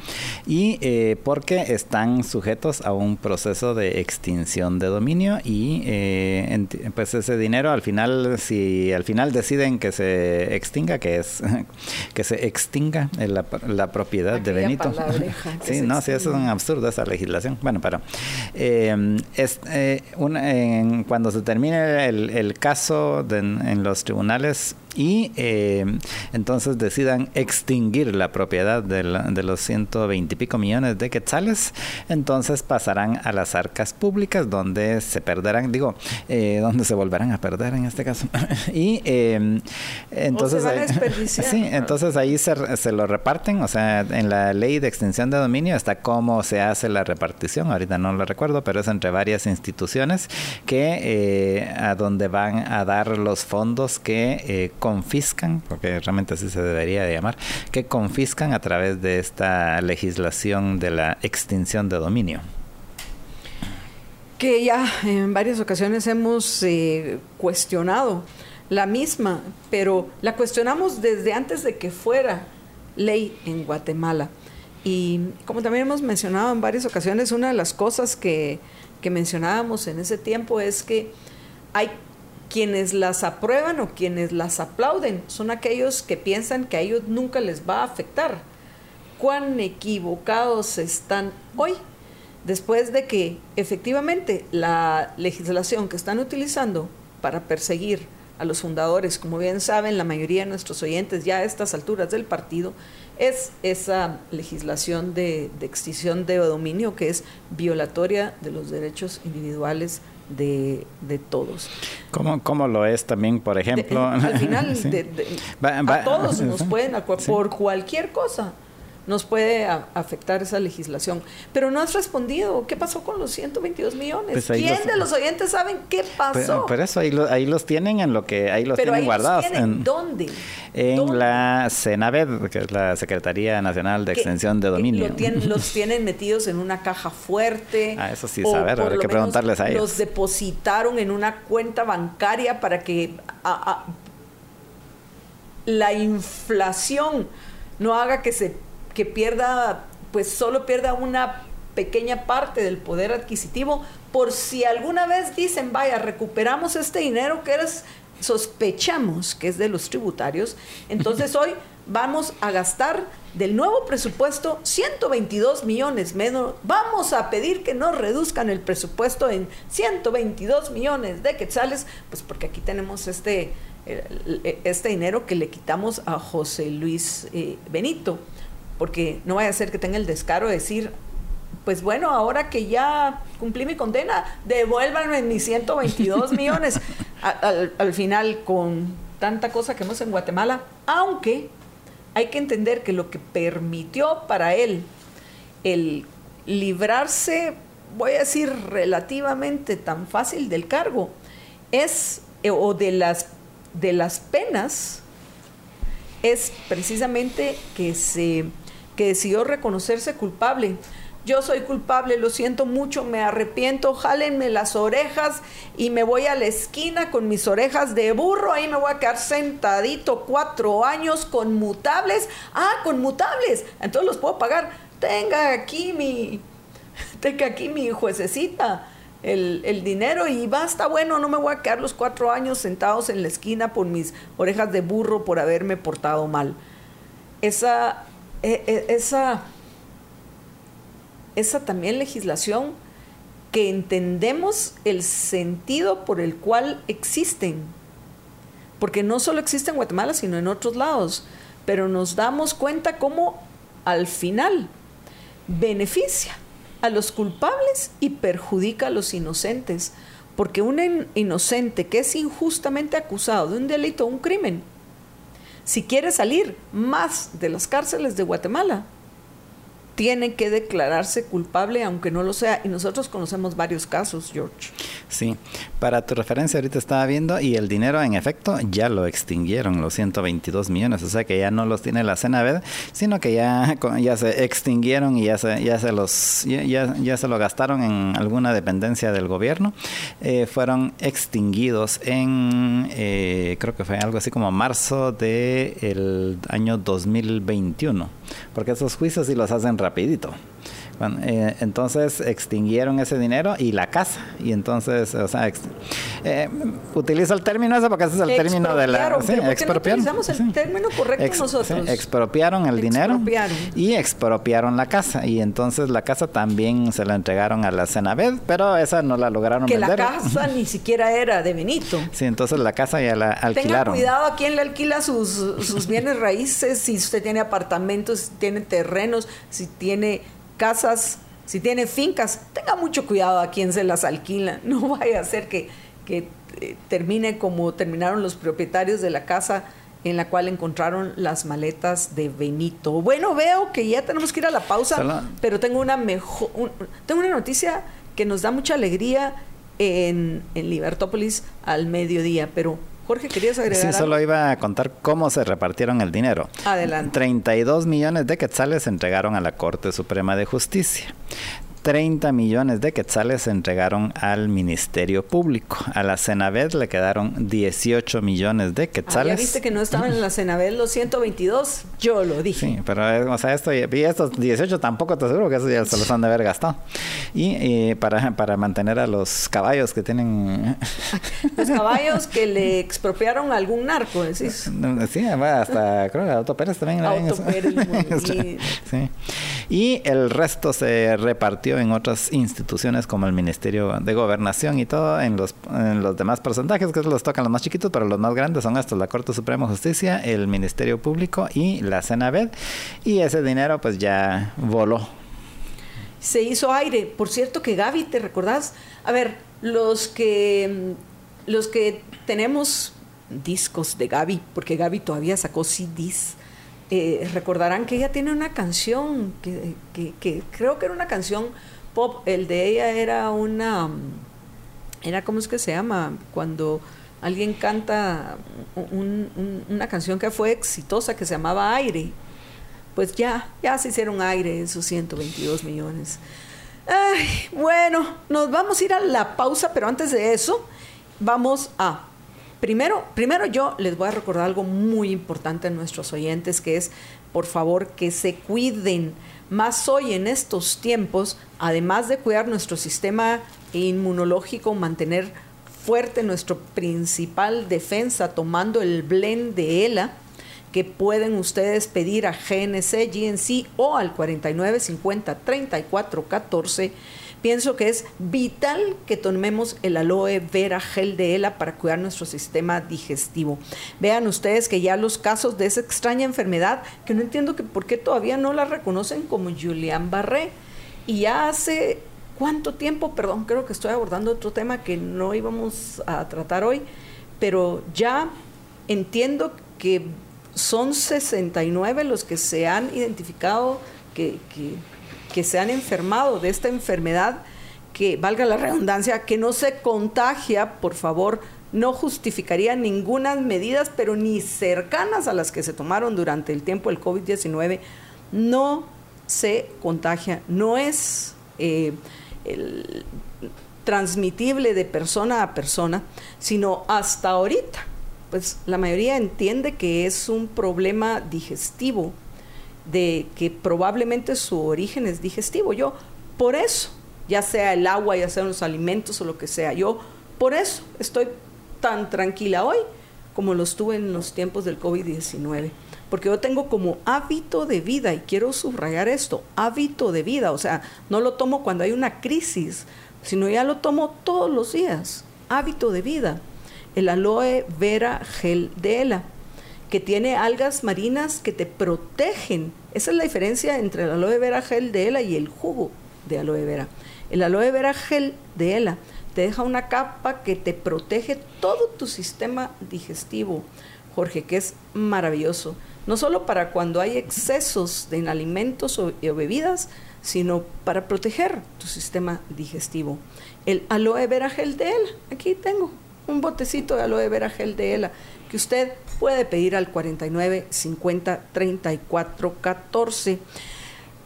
Y eh, porque están sujetos a un proceso de extinción de dominio y eh, pues ese dinero al final si al final deciden que se extinga que es [LAUGHS] que se extinga la, la propiedad de Benito. [LAUGHS] sí no sí eso es un absurdo esa legislación. Bueno pero eh, es cuando se termine el, el caso en los tribunales y eh, entonces decidan extinguir la propiedad de, los 120 y pico millones de quetzales, entonces pasarán a las arcas públicas donde se perderán, digo, eh, donde se volverán a perder en este caso. [LAUGHS] y eh, entonces, [LAUGHS] sí, entonces ahí se, se, lo reparten, o sea, en la ley de extinción de dominio está cómo se hace la repartición, ahorita no lo recuerdo, pero es entre varias instituciones que a donde van a dar los fondos que confiscan, porque realmente así se debería de llamar, que confiscan a través de esta legislación de la extinción de dominio que ya en varias ocasiones hemos eh, cuestionado la misma, pero la cuestionamos desde antes de que fuera ley en Guatemala. Y como también hemos mencionado en varias ocasiones, una de las cosas que, que mencionábamos en ese tiempo es que hay quienes las aprueban o quienes las aplauden son aquellos que piensan que a ellos nunca les va a afectar. Cuán equivocados están hoy, después de que efectivamente la legislación que están utilizando para perseguir a los fundadores, como bien saben la mayoría de nuestros oyentes ya a estas alturas del partido, es esa legislación de, de extinción de dominio que es violatoria de los derechos individuales de, de todos. ¿Cómo, ¿Cómo, lo es también, por ejemplo? al final, [LAUGHS] a todos nos [LAUGHS] pueden, por cualquier cosa nos puede afectar esa legislación. Pero no has respondido. ¿Qué pasó con los 122 millones? Pues ¿Quién de los oyentes saben qué pasó? Por, eso ahí, ahí, los tienen en lo que ahí los tienen guardados. en, ¿Dónde? En la CENAVED, que es la Secretaría Nacional de Extensión de Dominio. [LAUGHS] los tienen metidos en una caja fuerte. Ah, eso sí, saber, hay que preguntarles a ellos. Los depositaron en una cuenta bancaria para que la inflación no haga que se que pierda pues solo pierda una pequeña parte del poder adquisitivo por si alguna vez dicen, vaya, recuperamos este dinero que sospechamos que es de los tributarios, entonces hoy vamos a gastar del nuevo presupuesto 122 millones menos. Vamos a pedir que nos reduzcan el presupuesto en 122 millones de quetzales, pues porque aquí tenemos este, este dinero que le quitamos a José Luis eh, Benito, porque no vaya a ser que tenga el descaro de decir, pues bueno, ahora que ya cumplí mi condena, devuélvanme mis 122 [LAUGHS] millones. al, final, con tanta cosa que hemos en Guatemala, aunque hay que entender que lo que permitió para él el librarse, voy a decir, relativamente tan fácil del cargo, es, eh, o de las, de las penas, es precisamente que se que decidió reconocerse culpable yo soy culpable, lo siento mucho, me arrepiento, jálenme las orejas y me voy a la esquina con mis orejas de burro, ahí me voy a quedar sentadito cuatro años con mutables. Ah, con mutables, entonces los puedo pagar. Tenga aquí mi, tenga aquí mi juececita. El, dinero y basta, bueno, no me voy a quedar los cuatro años sentados en la esquina por mis orejas de burro por haberme portado mal. Esa, esa esa también legislación que entendemos el sentido por el cual existen. Porque no solo existe en Guatemala, sino en otros lados. Pero nos damos cuenta cómo al final beneficia a los culpables y perjudica a los inocentes. Porque un inocente que es injustamente acusado de un delito o un crimen, si quiere salir más de las cárceles de Guatemala, tiene que declararse culpable aunque no lo sea. Y nosotros conocemos varios casos, George. Sí, para tu referencia ahorita estaba viendo y el dinero en efecto ya lo extinguieron, los 122 millones, o sea que ya no los tiene la CNB, sino que ya, ya se extinguieron y ya se, ya se los ya, ya se lo gastaron en alguna dependencia del gobierno. Eh, fueron extinguidos en eh, creo que fue algo así como marzo del año 2021, porque esos juicios sí los hacen rapidito. Eh, entonces extinguieron ese dinero y la casa. Y entonces, o sea, eh, utilizo el término ese porque ese es el término de la... Sí, expropiaron. No el término correcto nosotros. expropiaron el dinero y expropiaron la casa. Y entonces la casa también se la entregaron a la Senaved, pero esa no la lograron que vender. Que la casa ni [LAUGHS] siquiera era de Benito. Sí, entonces la casa ya la alquilaron. Tenga cuidado a quién le alquila sus, sus bienes raíces, si usted tiene apartamentos, si tiene terrenos, si tiene casas, si tiene fincas, tenga mucho cuidado a quién se las alquila. [LAUGHS] No vaya a ser que, que eh, termine como terminaron los propietarios de la casa en la cual encontraron las maletas de Benito. Bueno, veo que ya tenemos que ir a la pausa, pero tengo una mejor, tengo una noticia que nos da mucha alegría en, en Libertópolis al mediodía, pero Jorge, ¿querías agregar? Sí, solo iba a contar cómo se repartieron el dinero. Adelante. 32 millones de quetzales se entregaron a la Corte Suprema de Justicia. 30 millones de quetzales se entregaron al Ministerio Público. A la Senaved le quedaron 18 millones de quetzales. Ah, ya viste que no estaban en la Senaved los 122, yo lo dije. Sí, pero eh, o sea, esto, y estos 18 tampoco te aseguro que esos ya se los han de haber gastado. Y eh, para, para mantener a los caballos que tienen... [LAUGHS] los caballos que le expropiaron a algún narco, decís. Sí, hasta creo que Auto Pérez también. Auto Pérez, [LAUGHS] sí. Y el resto se repartió en otras instituciones como el Ministerio de Gobernación y todo, en los, en los demás porcentajes, que los tocan los más chiquitos, pero los más grandes son estos, la Corte Suprema de Justicia, el Ministerio Público y la Senaved. Y ese dinero pues ya voló. Se hizo aire. Por cierto que Gaby, ¿te recordás? A ver, los que, los que tenemos discos de Gaby, porque Gaby todavía sacó CDs eh, recordarán que ella tiene una canción que, que, creo que era una canción pop. El de ella era una. Era, ¿cómo es que se llama? Cuando alguien canta una canción que fue exitosa que se llamaba Aire. Pues ya, ya se hicieron aire esos 122 millones. bueno, nos vamos a ir a la pausa, pero antes de eso, vamos a Primero, primero yo les voy a recordar algo muy importante a nuestros oyentes, que es, por favor, que se cuiden. Más hoy en estos tiempos, además de cuidar nuestro sistema inmunológico, mantener fuerte nuestro principal defensa tomando el blend de ELA, que pueden ustedes pedir a GNC, GNC o al 4950 3414 Pienso que es vital que tomemos el aloe vera gel de ELA para cuidar nuestro sistema digestivo. Vean ustedes que ya los casos de esa extraña enfermedad, que no entiendo que por qué todavía no la reconocen como Julián Barré, y ya hace cuánto tiempo, perdón, creo que estoy abordando otro tema que no íbamos a tratar hoy, pero ya entiendo que son 69 los que se han identificado que, que que se han enfermado de esta enfermedad, que valga la redundancia, que no se contagia, por favor, no justificaría ninguna medidas, pero ni cercanas a las que se tomaron durante el tiempo del COVID-19, no se contagia, no es eh, transmitible de persona a persona, sino hasta ahorita, pues la mayoría entiende que es un problema digestivo de que probablemente su origen es digestivo. Yo, por eso, ya sea el agua, ya sean los alimentos o lo que sea, yo por eso estoy tan tranquila hoy como lo estuve en los tiempos del COVID-19. Porque yo tengo como hábito de vida, y quiero subrayar esto, hábito de vida, o sea, no lo tomo cuando hay una crisis, sino ya lo tomo todos los días, hábito de vida. El aloe vera gel de ELA que tiene algas marinas que te protegen. Esa es la diferencia entre el aloe vera gel de ELA y el jugo de aloe vera. El aloe vera gel de ELA te deja una capa que te protege todo tu sistema digestivo, Jorge, que es maravilloso. No solo para cuando hay excesos en alimentos o, o bebidas, sino para proteger tu sistema digestivo. El aloe vera gel de ELA, aquí tengo un botecito de aloe vera gel de ELA que usted puede pedir al 49 50 34 14.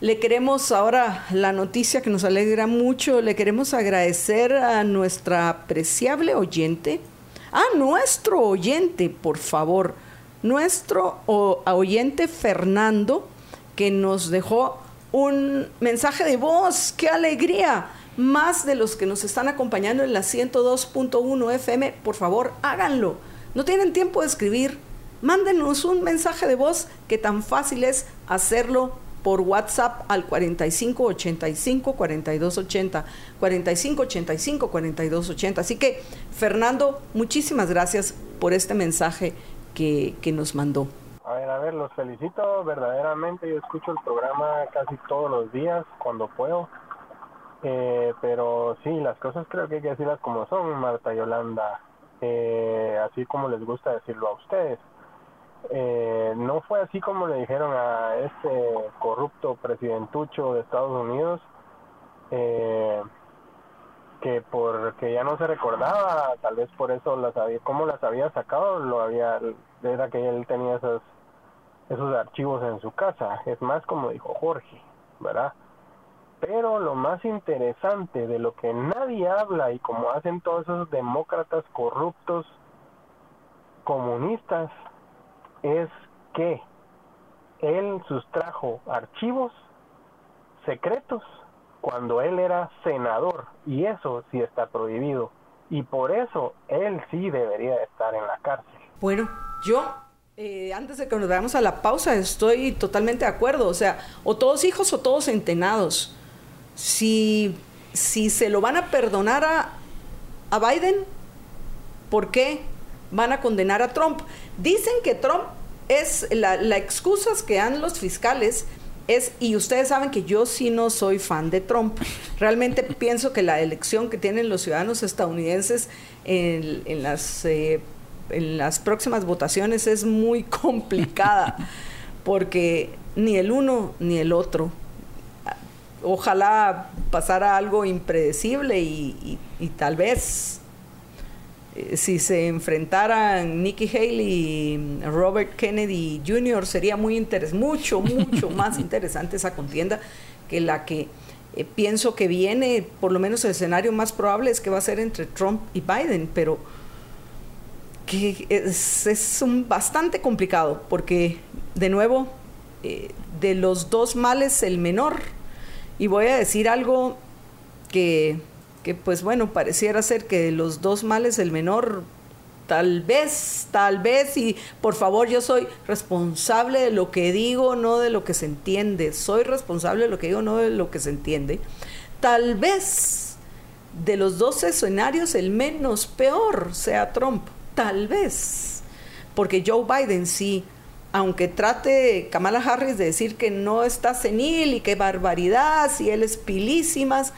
Le queremos ahora la noticia que nos alegra mucho, le queremos agradecer a nuestra apreciable oyente, a nuestro oyente, por favor, nuestro oyente Fernando, que nos dejó un mensaje de voz, qué alegría. Más de los que nos están acompañando en la 102.1 FM, por favor, háganlo no tienen tiempo de escribir, mándenos un mensaje de voz que tan fácil es hacerlo por WhatsApp al 4585 4280 4585 4280. Así que Fernando, muchísimas gracias por este mensaje que, nos mandó. A ver, a ver, los felicito verdaderamente. Yo escucho el programa casi todos los días cuando puedo. Eh, pero sí, las cosas creo que hay que decirlas como son, Marta Yolanda. Eh, así como les gusta decirlo a ustedes. Eh, no fue así como le dijeron a este corrupto presidentucho de Estados Unidos, eh, que porque ya no se recordaba, tal vez por eso las había, cómo las había sacado, lo había, era que él tenía esos, esos archivos en su casa, es más como dijo Jorge, ¿verdad? Pero lo más interesante de lo que nadie habla y como hacen todos esos demócratas corruptos comunistas es que él sustrajo archivos secretos cuando él era senador y eso sí está prohibido y por eso él sí debería estar en la cárcel. Bueno, yo eh, antes de que nos veamos a la pausa estoy totalmente de acuerdo, o sea, o todos hijos o todos centenados si, si se lo van a perdonar a, a Biden, ¿por qué van a condenar a Trump? Dicen que Trump es la, la excusa que dan los fiscales es, y ustedes saben que yo sí no soy fan de Trump. Realmente [LAUGHS] pienso que la elección que tienen los ciudadanos estadounidenses en, en las, eh, en las próximas votaciones es muy [LAUGHS] complicada, porque ni el uno ni el otro ojalá pasara algo impredecible y, tal vez si se enfrentaran Nikki Haley y Robert Kennedy Jr. sería muy interes mucho, mucho [LAUGHS] más interesante esa contienda que la que eh, pienso que viene, por lo menos el escenario más probable es que va a ser entre Trump y Biden, pero que es, un, bastante complicado, porque de nuevo, eh, de los dos males el menor, y voy a decir algo que, que pues bueno, pareciera ser que de los dos males el menor Tal vez, tal vez, y por favor yo soy responsable de lo que digo, no de lo que se entiende. Soy responsable de lo que digo, no de lo que se entiende. Tal vez de los dos escenarios el menos peor sea Trump. Tal vez. Porque Joe Biden sí, aunque trate Kamala Harris de decir que no está senil y que barbaridad, si él es pilísimas,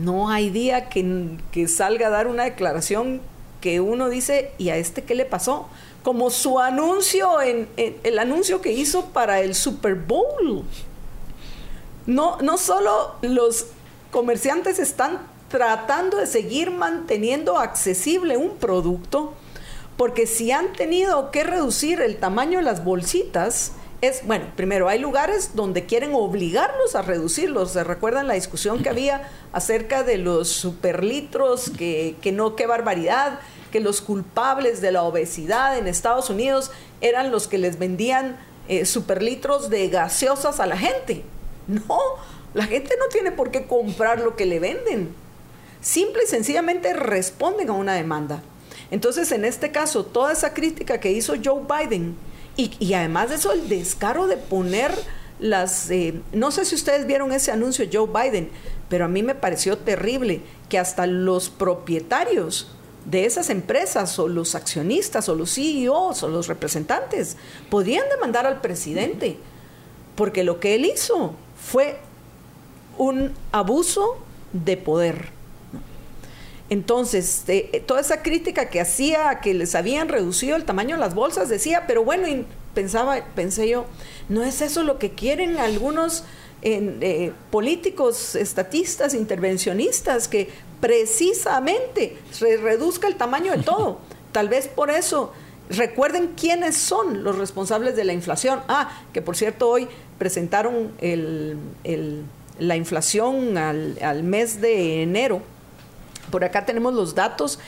no hay día que, que salga a dar una declaración que uno dice, ¿y a este qué le pasó? Como su anuncio, en, el anuncio que hizo para el Super Bowl. No, no solo los comerciantes están tratando de seguir manteniendo accesible un producto, porque si han tenido que reducir el tamaño de las bolsitas, es, bueno, primero, hay lugares donde quieren obligarlos a reducirlos. ¿Se recuerdan la discusión que había acerca de los superlitros? Que, que no, qué barbaridad, que los culpables de la obesidad en Estados Unidos eran los que les vendían eh, superlitros de gaseosas a la gente. No, la gente no tiene por qué comprar lo que le venden. Simple y sencillamente responden a una demanda. Entonces, en este caso, toda esa crítica que hizo Joe Biden, y, además de eso, el descaro de poner las... Eh, no sé si ustedes vieron ese anuncio Joe Biden, pero a mí me pareció terrible que hasta los propietarios de esas empresas o los accionistas o los CEOs o los representantes podían demandar al presidente, porque lo que él hizo fue un abuso de poder. Entonces, eh, toda esa crítica que hacía que les habían reducido el tamaño de las bolsas, decía, pero bueno, pensaba, pensé yo, no es eso lo que quieren algunos eh, políticos, estatistas, intervencionistas, que precisamente se reduzca el tamaño de todo. [LAUGHS] Tal vez por eso recuerden quiénes son los responsables de la inflación. Ah, que por cierto hoy presentaron la inflación al, al mes de enero por acá tenemos los datos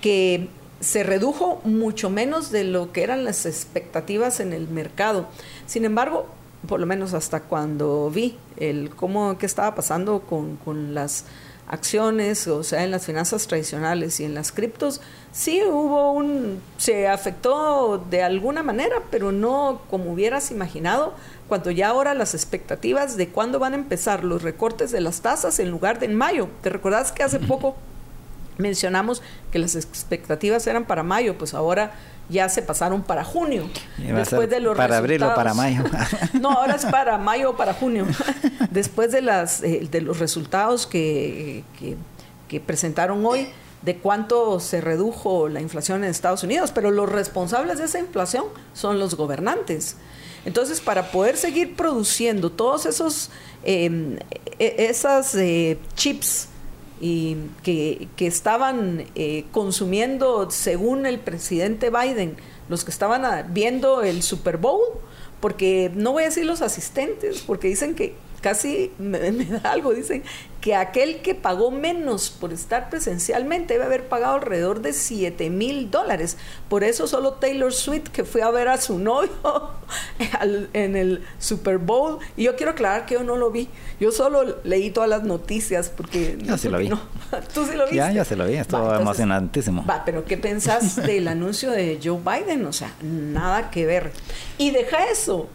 que se redujo mucho menos de lo que eran las expectativas en el mercado. Sin embargo, por lo menos hasta cuando vi el cómo qué estaba pasando con, con las acciones, o sea, en las finanzas tradicionales y en las criptos, sí hubo un, se afectó de alguna manera, pero no como hubieras imaginado, cuando ya ahora las expectativas de cuándo van a empezar los recortes de las tasas en lugar de en mayo. ¿Te recordás que hace [CLEARS THROAT] poco mencionamos que las expectativas eran para mayo, pues ahora ya se pasaron para junio. Después de los para abril o para mayo. [LAUGHS] no, ahora es para mayo o para junio. [LAUGHS] Después de las eh, de los resultados que, que, presentaron hoy de cuánto se redujo la inflación en Estados Unidos, pero los responsables de esa inflación son los gobernantes. Entonces, para poder seguir produciendo todos esos eh, esas eh, chips y que, estaban eh, consumiendo, según el presidente Biden, los que estaban viendo el Super Bowl, porque no voy a decir los asistentes, porque dicen que casi [LAUGHS] me, da algo, dicen que aquel que pagó menos por estar presencialmente debe haber pagado alrededor de 7 mil dólares. Por eso solo Taylor Swift, que fue a ver a su novio [LAUGHS] en el Super Bowl, y yo quiero aclarar que yo no lo vi, yo solo leí todas las noticias porque... Yo sí lo vi. [LAUGHS] Tú sí lo viste. Ya, ya se lo vi, estuvo emocionantísimo. Va, pero ¿qué pensás del anuncio de Joe Biden? O sea, nada que ver. Y deja eso.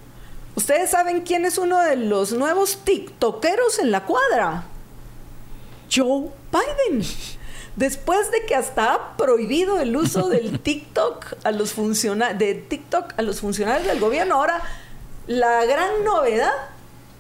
¿Ustedes saben quién es uno de los nuevos TikTokeros en la cuadra? Joe Biden. Después de que hasta ha prohibido el uso del [LAUGHS] TikTok a los de TikTok a los funcionarios del gobierno, ahora la gran novedad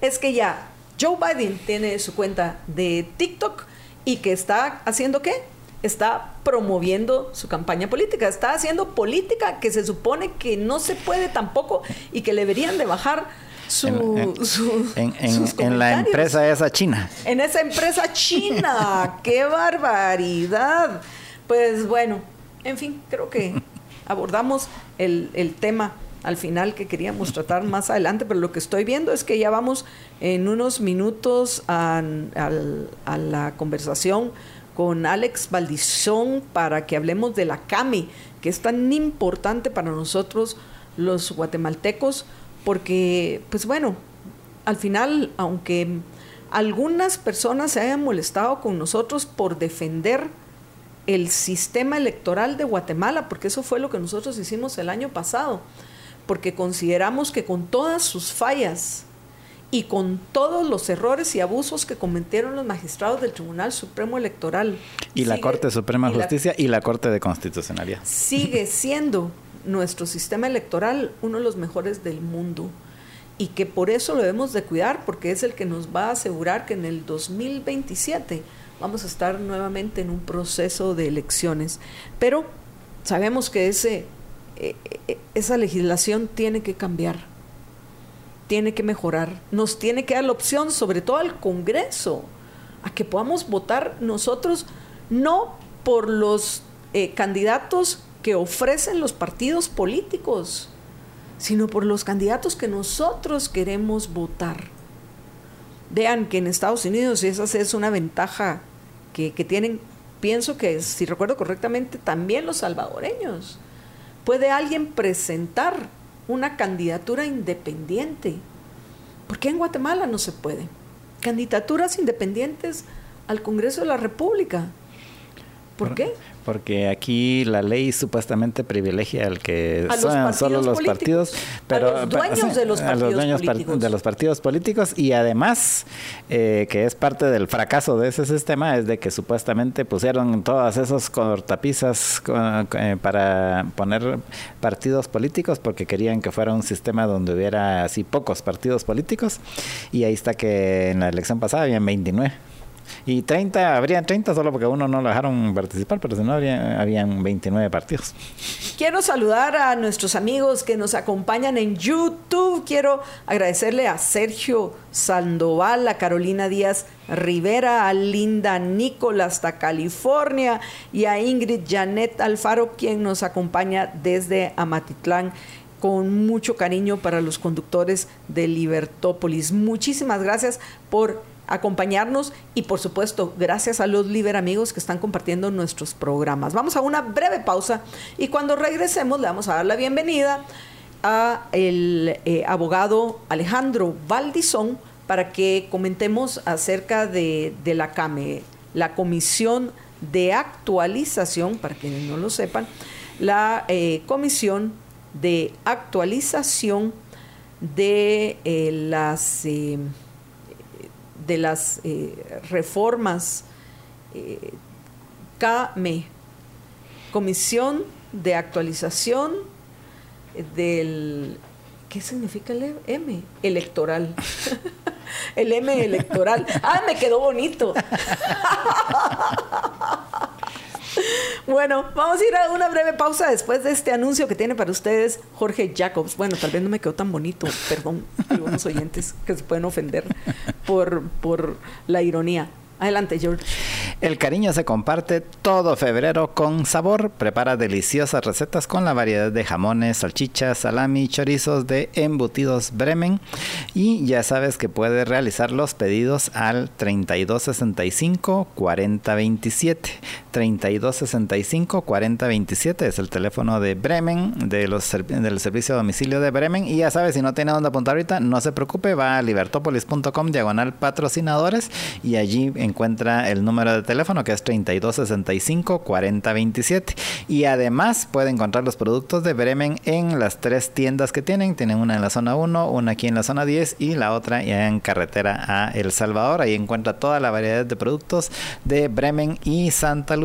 es que ya Joe Biden tiene su cuenta de TikTok y que está haciendo qué? Está promoviendo su campaña política, está haciendo política que se supone que no se puede tampoco y que deberían de bajar [LAUGHS] en, la empresa esa china. En esa empresa china. [LAUGHS] ¡Qué barbaridad! Pues bueno, en fin, creo que abordamos el, tema al final que queríamos tratar más adelante, pero lo que estoy viendo es que ya vamos en unos minutos a, a la conversación con Alex Valdizón para que hablemos de la CAMI, que es tan importante para nosotros los guatemaltecos, porque, pues bueno, al final, aunque algunas personas se hayan molestado con nosotros por defender el sistema electoral de Guatemala, porque eso fue lo que nosotros hicimos el año pasado, porque consideramos que con todas sus fallas y con todos los errores y abusos que cometieron los magistrados del Tribunal Supremo Electoral. Y la Corte Suprema de Justicia y la Corte de Constitucionalidad. Sigue siendo nuestro sistema electoral uno de los mejores del mundo y que por eso lo debemos de cuidar porque es el que nos va a asegurar que en el 2027 vamos a estar nuevamente en un proceso de elecciones. Pero sabemos que ese, eh, eh, esa legislación tiene que cambiar, tiene que mejorar, nos tiene que dar la opción, sobre todo al Congreso, a que podamos votar nosotros no por los eh, candidatos que ofrecen los partidos políticos, sino por los candidatos que nosotros queremos votar. Vean que en Estados Unidos esa es una ventaja que, tienen, pienso que si recuerdo correctamente, también los salvadoreños. Puede alguien presentar una candidatura independiente. ¿Por qué en Guatemala no se puede? Candidaturas independientes al Congreso de la República. ¿Por qué? Porque aquí la ley supuestamente privilegia al que son solo los partidos, pero a los dueños de los partidos políticos. de los partidos políticos. Y además eh, que es parte del fracaso de ese sistema es de que supuestamente pusieron todas esos cortapisas eh, para poner partidos políticos porque querían que fuera un sistema donde hubiera así pocos partidos políticos. Y ahí está que en la elección pasada habían 29 y 30, habrían 30 solo porque uno no lo dejaron participar, pero si no, habría, habían 29 partidos. Quiero saludar a nuestros amigos que nos acompañan en YouTube. Quiero agradecerle a Sergio Sandoval, a Carolina Díaz Rivera, a Linda Nicolás hasta California y a Ingrid Janet Alfaro, quien nos acompaña desde Amatitlán con mucho cariño para los conductores de Libertópolis. Muchísimas gracias por acompañarnos y por supuesto gracias a los Liber amigos que están compartiendo nuestros programas. Vamos a una breve pausa y cuando regresemos le vamos a dar la bienvenida a el eh, abogado Alejandro Valdizón para que comentemos acerca de, la CAME, la Comisión de Actualización, para quienes no lo sepan, la eh, Comisión de Actualización de eh, las de las eh, reformas eh, CAME, Comisión de Actualización del... ¿Qué significa el M? Electoral. [LAUGHS] el M electoral. Ah, me quedó bonito. [LAUGHS] Bueno, vamos a ir a una breve pausa después de este anuncio que tiene para ustedes Jorge Jacobs. Bueno, tal vez no me quedó tan bonito, perdón, algunos oyentes que se pueden ofender por, por la ironía. Adelante, George. El cariño se comparte todo febrero con sabor. Prepara deliciosas recetas con la variedad de jamones, salchichas, salami, chorizos de embutidos Bremen. Y ya sabes que puedes realizar los pedidos al 3265 4027. 3265 4027 es el teléfono de Bremen, del servicio de domicilio de Bremen. Y ya sabes, si no tiene dónde apuntar ahorita, no se preocupe, va a libertopolis.com diagonal patrocinadores y allí encuentra el número de teléfono que es 3265 4027 y además puede encontrar los productos de Bremen en las tres tiendas que tienen, tienen una en la zona 1, una aquí en la zona 10 y la otra ya en carretera a El Salvador, ahí encuentra toda la variedad de productos de Bremen y Santa Lucía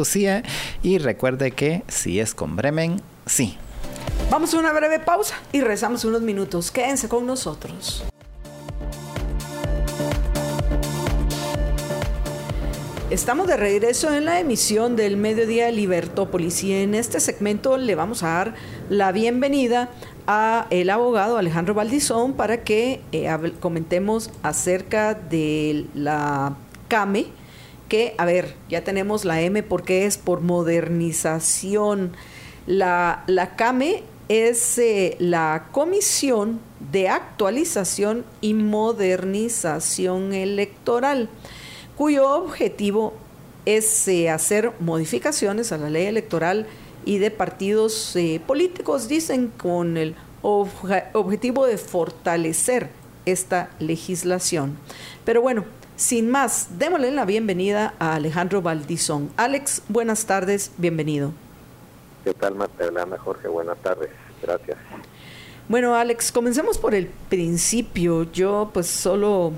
y recuerde que si es con Bremen, sí. Vamos a una breve pausa y rezamos unos minutos. Quédense con nosotros. Estamos de regreso en la emisión del Mediodía Libertópolis y en este segmento le vamos a dar la bienvenida a el abogado Alejandro Valdizón para que eh, comentemos acerca de la CAME, que, a ver, ya tenemos la M porque es por modernización. La, la CAME es eh, la Comisión de Actualización y Modernización Electoral cuyo objetivo es eh, hacer modificaciones a la ley electoral y de partidos eh, políticos, dicen, con el objetivo de fortalecer esta legislación. Pero bueno, sin más, démosle la bienvenida a Alejandro Valdizón. Alex, buenas tardes, bienvenido. ¿Qué tal, Magdalena Jorge? Buenas tardes, gracias. Bueno, Alex, comencemos por el principio. Yo pues solo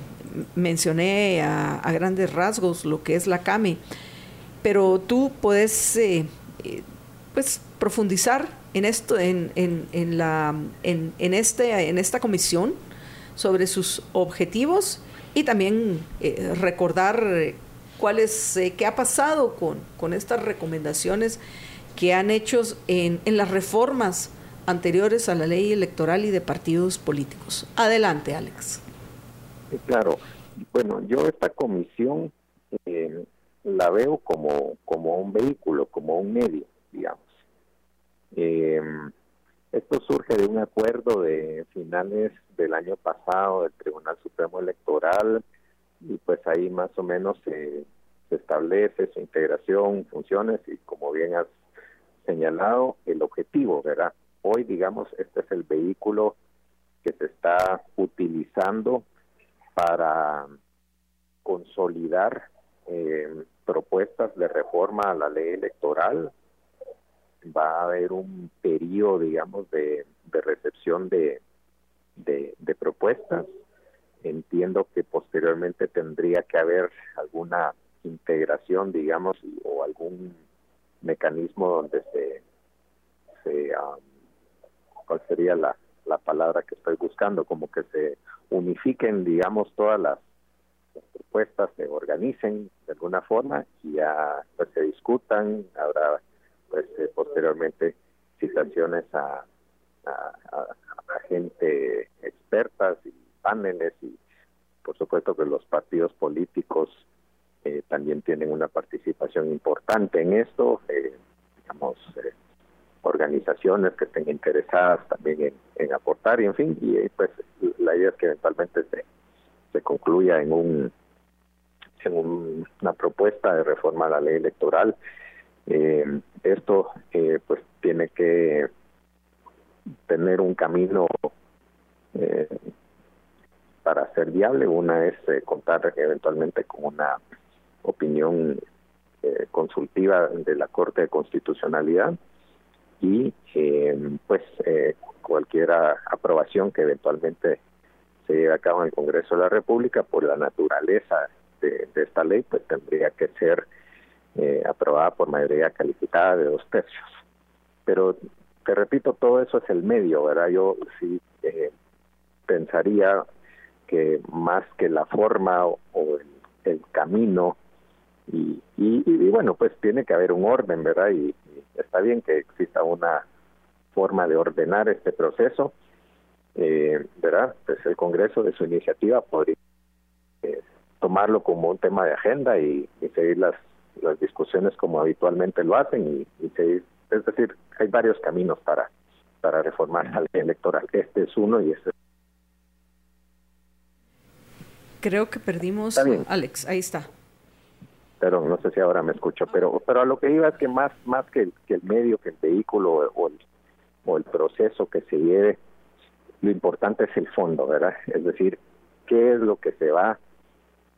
mencioné a, grandes rasgos lo que es la CAMI, pero tú puedes eh, eh, pues profundizar en esto, en, en, la, en, este, en esta comisión sobre sus objetivos y también eh, recordar cuáles, qué ha pasado con, con estas recomendaciones que han hecho en, en las reformas anteriores a la ley electoral y de partidos políticos. Adelante, Alex. claro. Bueno, yo esta comisión eh, la veo como, como un vehículo, como un medio, digamos. Eh, esto surge de un acuerdo de finales del año pasado del Tribunal Supremo Electoral y pues ahí más o menos se, establece su integración, funciones y como bien has señalado, el objetivo, ¿verdad? Hoy, digamos, este es el vehículo que se está utilizando para consolidar eh, propuestas de reforma a la ley electoral. Va a haber un periodo, digamos, de, recepción de, de, propuestas. Entiendo que posteriormente tendría que haber alguna integración, digamos, o algún mecanismo donde se, se um, cuál sería la, la palabra que estoy buscando, como que se unifiquen, digamos, todas las, propuestas, se organicen de alguna forma y ya pues se discutan, habrá pues posteriormente citaciones a, a, gente expertas y paneles y por supuesto que los partidos políticos eh, también tienen una participación importante en esto, eh, digamos, eh, organizaciones que estén interesadas también en, aportar y en fin, y eh, pues la idea es que eventualmente se, se concluya en un en una propuesta de reforma a la ley electoral. Eh, esto eh, pues tiene que tener un camino eh, para ser viable. Una es contar eventualmente con una opinión consultiva de la Corte de Constitucionalidad y eh, pues eh, cualquier aprobación que eventualmente se lleve a cabo en el Congreso de la República por la naturaleza de, esta ley pues tendría que ser eh, aprobada por mayoría calificada de dos tercios. Pero te repito todo eso es el medio verdad yo sí pensaría que más que la forma o, el, camino y, y, bueno pues tiene que haber un orden verdad y, está bien que exista una forma de ordenar este proceso, eh, ¿verdad? Pues el Congreso de su iniciativa podría eh, tomarlo como un tema de agenda y, seguir las, las discusiones como habitualmente lo hacen y, seguir, es decir, hay varios caminos para para reformar la ley electoral. Este es uno y este Creo que perdimos Alex, ahí está pero no sé si ahora me escucho, pero pero a lo que iba es que más más que el, que el medio, que el vehículo o el, o el proceso que se lleve, lo importante es el fondo, ¿verdad? Es decir, qué es lo que se va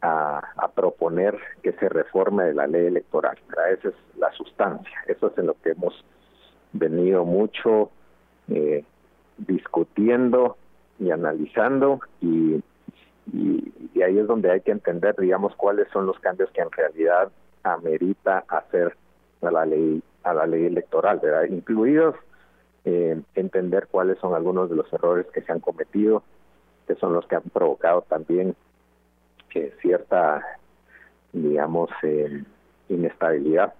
a, proponer que se reforme la ley electoral. Esa es la sustancia, eso es en lo que hemos venido mucho eh, discutiendo y analizando y ahí es donde hay que entender, digamos, cuáles son los cambios que en realidad amerita hacer a la ley a la ley electoral, incluidos eh, entender cuáles son algunos de los errores que se han cometido, que son los que han provocado también que cierta, digamos, eh, inestabilidad,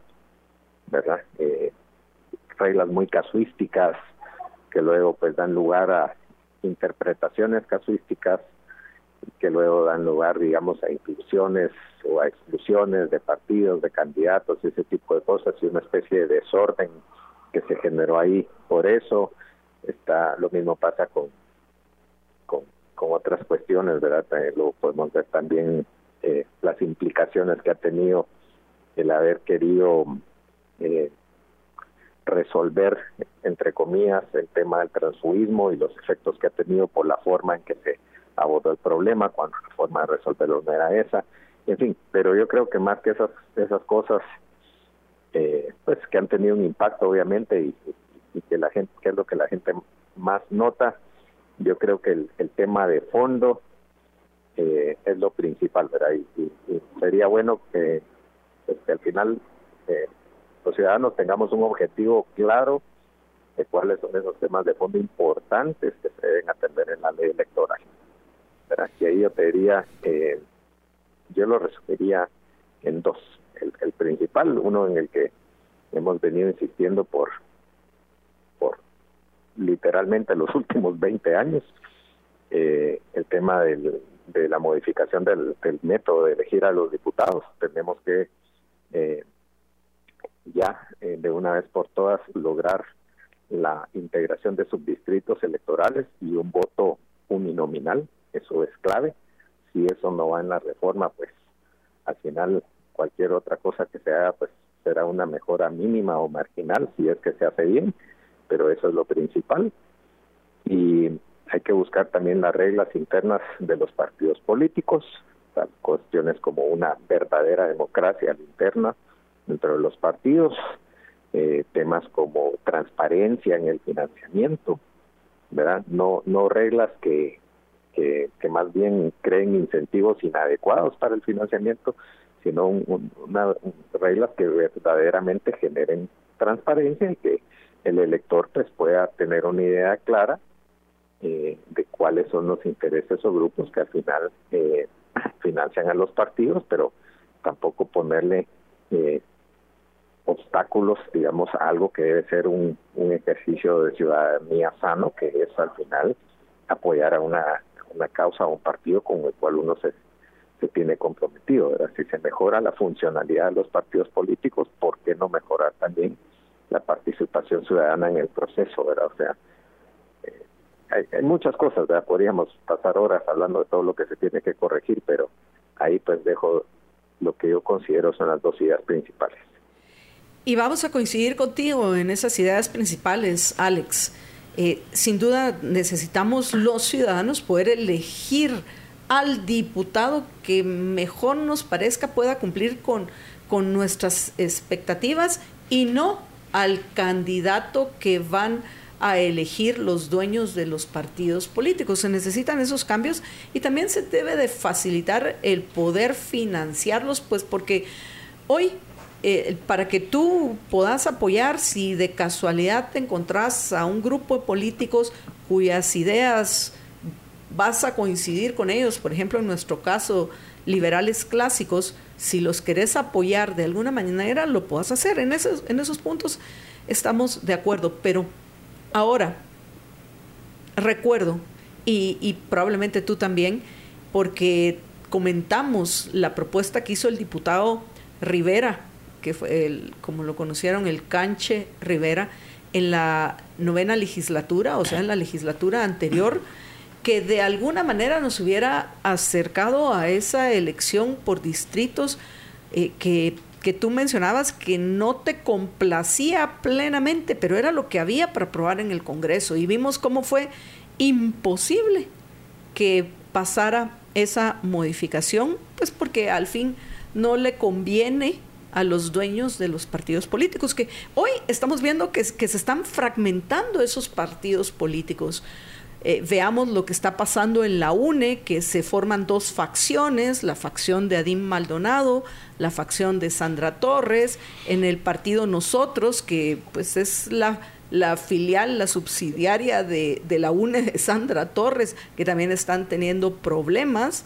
¿verdad? Eh, reglas muy casuísticas que luego pues dan lugar a interpretaciones casuísticas que luego dan lugar, digamos, a inclusiones o a exclusiones de partidos, de candidatos, ese tipo de cosas, y una especie de desorden que se generó ahí. Por eso está lo mismo pasa con, con, otras cuestiones, ¿verdad? luego podemos ver también eh, las implicaciones que ha tenido el haber querido eh, resolver, entre comillas, el tema del transfugismo y los efectos que ha tenido por la forma en que se abordó el problema, cuando la forma de resolverlo no era esa, en fin, pero yo creo que más que esas, esas cosas, eh, pues que han tenido un impacto obviamente y, que la gente, que es lo que la gente más nota, yo creo que el, tema de fondo eh, es lo principal, ¿verdad? Y, sería bueno que, pues, que al final eh, los ciudadanos tengamos un objetivo claro de cuáles son esos temas de fondo importantes que se deben atender en la ley electoral. Y ahí yo te diría, eh, yo lo resumiría en dos. El, principal, uno en el que hemos venido insistiendo por literalmente los últimos 20 años, eh, el tema del, de la modificación del, método de elegir a los diputados. Tenemos que eh, ya eh, de una vez por todas lograr la integración de subdistritos electorales y un voto uninominal, eso es clave. Si eso no va en la reforma, pues al final cualquier otra cosa que se haga, pues será una mejora mínima o marginal si es que se hace bien, pero eso es lo principal. Y hay que buscar también las reglas internas de los partidos políticos, cuestiones como una verdadera democracia interna, dentro de los partidos, eh, temas como transparencia en el financiamiento, ¿verdad? No, no reglas que, que, más bien creen incentivos inadecuados para el financiamiento, sino una, reglas que verdaderamente generen transparencia y que el elector pues pueda tener una idea clara eh, de cuáles son los intereses o grupos que al final eh, [CLEARS THROAT] financian a los partidos, pero tampoco ponerle eh, obstáculos, digamos, a algo que debe ser un, un ejercicio de ciudadanía sano, que es al final apoyar a una, una causa o un partido con el cual uno se, se tiene comprometido. ¿verdad? Si se mejora la funcionalidad de los partidos políticos, ¿por qué no mejorar también la participación ciudadana en el proceso? ¿verdad? O sea, eh, hay, muchas cosas, ¿verdad? podríamos pasar horas hablando de todo lo que se tiene que corregir, pero ahí pues dejo lo que yo considero son las dos ideas principales. Y vamos a coincidir contigo en esas ideas principales, Alex. Eh, sin duda necesitamos los ciudadanos poder elegir al diputado que mejor nos parezca pueda cumplir con, con nuestras expectativas y no al candidato que van a elegir los dueños de los partidos políticos. Se necesitan esos cambios y también se debe de facilitar el poder financiarlos, pues porque hoy eh, para que tú puedas apoyar si de casualidad te encontrás a un grupo de políticos cuyas ideas vas a coincidir con ellos, por ejemplo en nuestro caso liberales clásicos, si los querés apoyar de alguna manera lo puedas hacer. En esos, en esos puntos estamos de acuerdo, pero ahora recuerdo, y, y probablemente tú también, porque comentamos la propuesta que hizo el diputado Rivera que fue el, como lo conocieron, el Canche Rivera, en la novena legislatura, o sea, en la legislatura anterior, que de alguna manera nos hubiera acercado a esa elección por distritos eh, que, que tú mencionabas que no te complacía plenamente, pero era lo que había para aprobar en el Congreso. Y vimos cómo fue imposible que pasara esa modificación, pues porque al fin no le conviene a los dueños de los partidos políticos, que hoy estamos viendo que, que se están fragmentando esos partidos políticos. Eh, veamos lo que está pasando en la UNE, que se forman dos facciones, la facción de Adim Maldonado, la facción de Sandra Torres, en el partido Nosotros, que pues es la, la filial, la subsidiaria de, de la UNE de Sandra Torres, que también están teniendo problemas.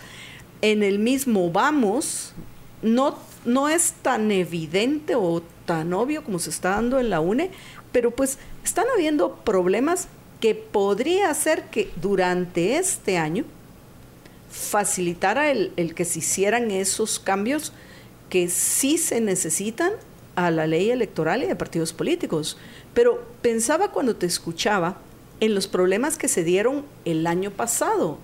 En el mismo Vamos, no no es tan evidente o tan obvio como se está dando en la UNE, pero pues están habiendo problemas que podría hacer que durante este año facilitara el, el, que se hicieran esos cambios que sí se necesitan a la ley electoral y de partidos políticos. Pero pensaba cuando te escuchaba en los problemas que se dieron el año pasado.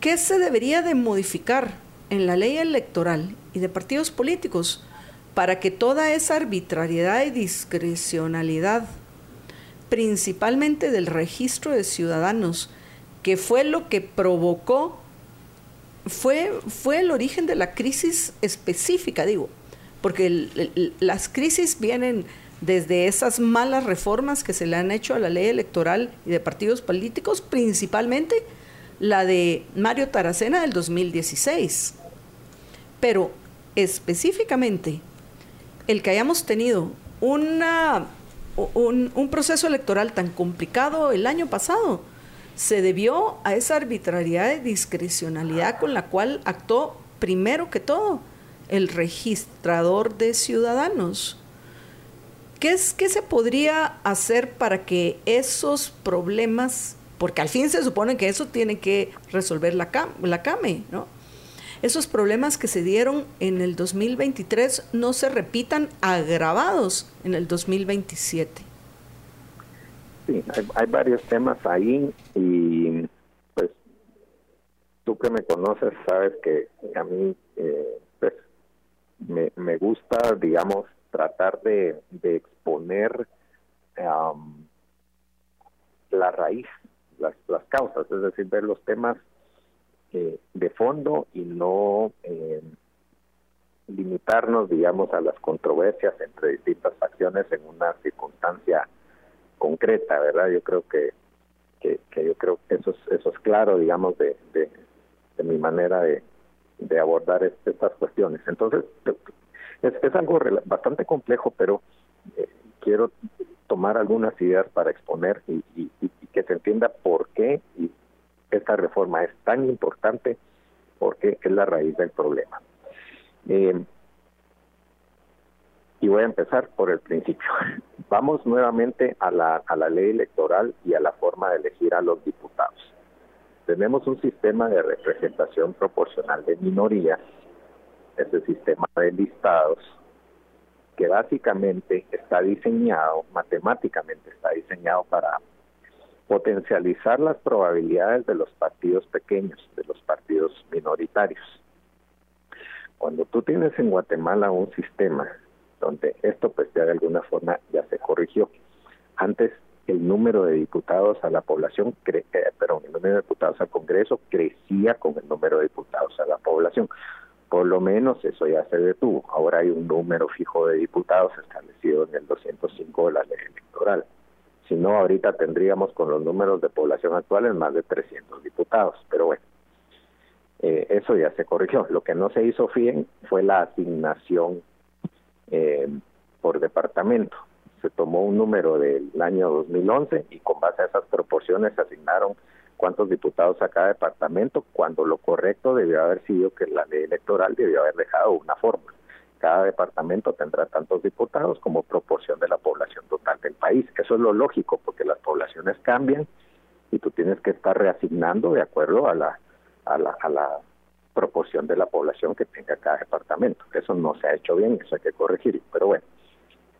¿Qué se debería de modificar en la ley electoral y de partidos políticos para que toda esa arbitrariedad y discrecionalidad, principalmente del registro de ciudadanos, que fue lo que provocó, fue, fue el origen de la crisis específica, digo, porque las crisis vienen desde esas malas reformas que se le han hecho a la ley electoral y de partidos políticos, principalmente la de Mario Taracena del 2016. Pero específicamente el que hayamos tenido una, un, un proceso electoral tan complicado el año pasado, se debió a esa arbitrariedad y discrecionalidad con la cual actuó primero que todo el registrador de ciudadanos. ¿Qué, es, ¿Qué se podría hacer para que esos problemas, porque al fin se supone que eso tiene que resolver la, la CAME, ¿no? Esos problemas que se dieron en el 2023 no se repitan agravados en el 2027? Sí, hay, varios temas ahí y pues tú que me conoces sabes que a mí eh, pues me, gusta, digamos, tratar de, exponer la raíz, las causas, es decir, ver los temas eh, de fondo y no eh, limitarnos, digamos, a las controversias entre distintas facciones en una circunstancia concreta, ¿verdad? Yo creo que, que, yo creo que eso es, eso es claro, digamos, de, de, mi manera de, de abordar estas cuestiones. Entonces, es, es algo bastante complejo, pero eh, quiero tomar algunas ideas para exponer y, y, que se entienda por qué y esta reforma es tan importante porque es la raíz del problema. Eh, y voy a empezar por el principio. [LAUGHS] Vamos nuevamente a la, a la ley electoral y a la forma de elegir a los diputados. Tenemos un sistema de representación proporcional de minorías, ese sistema de listados, que básicamente está diseñado, matemáticamente está diseñado para potencializar las probabilidades de los partidos pequeños, de los partidos minoritarios. Cuando tú tienes en Guatemala un sistema donde esto pues de alguna forma ya se corrigió. Antes el número de diputados a la población, cre eh, perdón, el número de diputados al Congreso crecía con el número de diputados a la población. Por lo menos eso ya se detuvo. Ahora hay un número fijo de diputados establecido en el 205 de la ley electoral. Si no, ahorita tendríamos con los números de población actuales más de 300 diputados. Pero bueno, eh, eso ya se corrigió. Lo que no se hizo bien fue la asignación eh, por departamento. Se tomó un número del año 2011 y con base a esas proporciones se asignaron cuántos diputados a cada departamento, cuando lo correcto debió haber sido que la ley electoral debió haber dejado una fórmula. Cada departamento tendrá tantos diputados como proporción de la población total del país. Eso es lo lógico porque las poblaciones cambian y tú tienes que estar reasignando de acuerdo a la, a la, a la proporción de la población que tenga cada departamento. Eso no se ha hecho bien, eso hay que corregir. Pero bueno,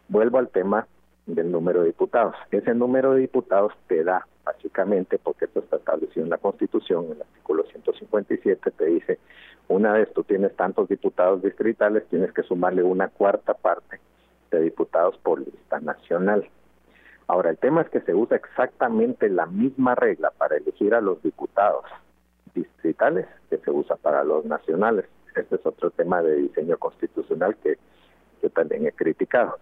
vuelvo al tema del número de diputados. Ese número de diputados te da, básicamente, porque esto está establecido en la Constitución, en el artículo 157, te dice, una vez tú tienes tantos diputados distritales, tienes que sumarle una cuarta parte de diputados por lista nacional. Ahora, el tema es que se usa exactamente la misma regla para elegir a los diputados distritales que se usa para los nacionales. Este es otro tema de diseño constitucional que yo también he criticado.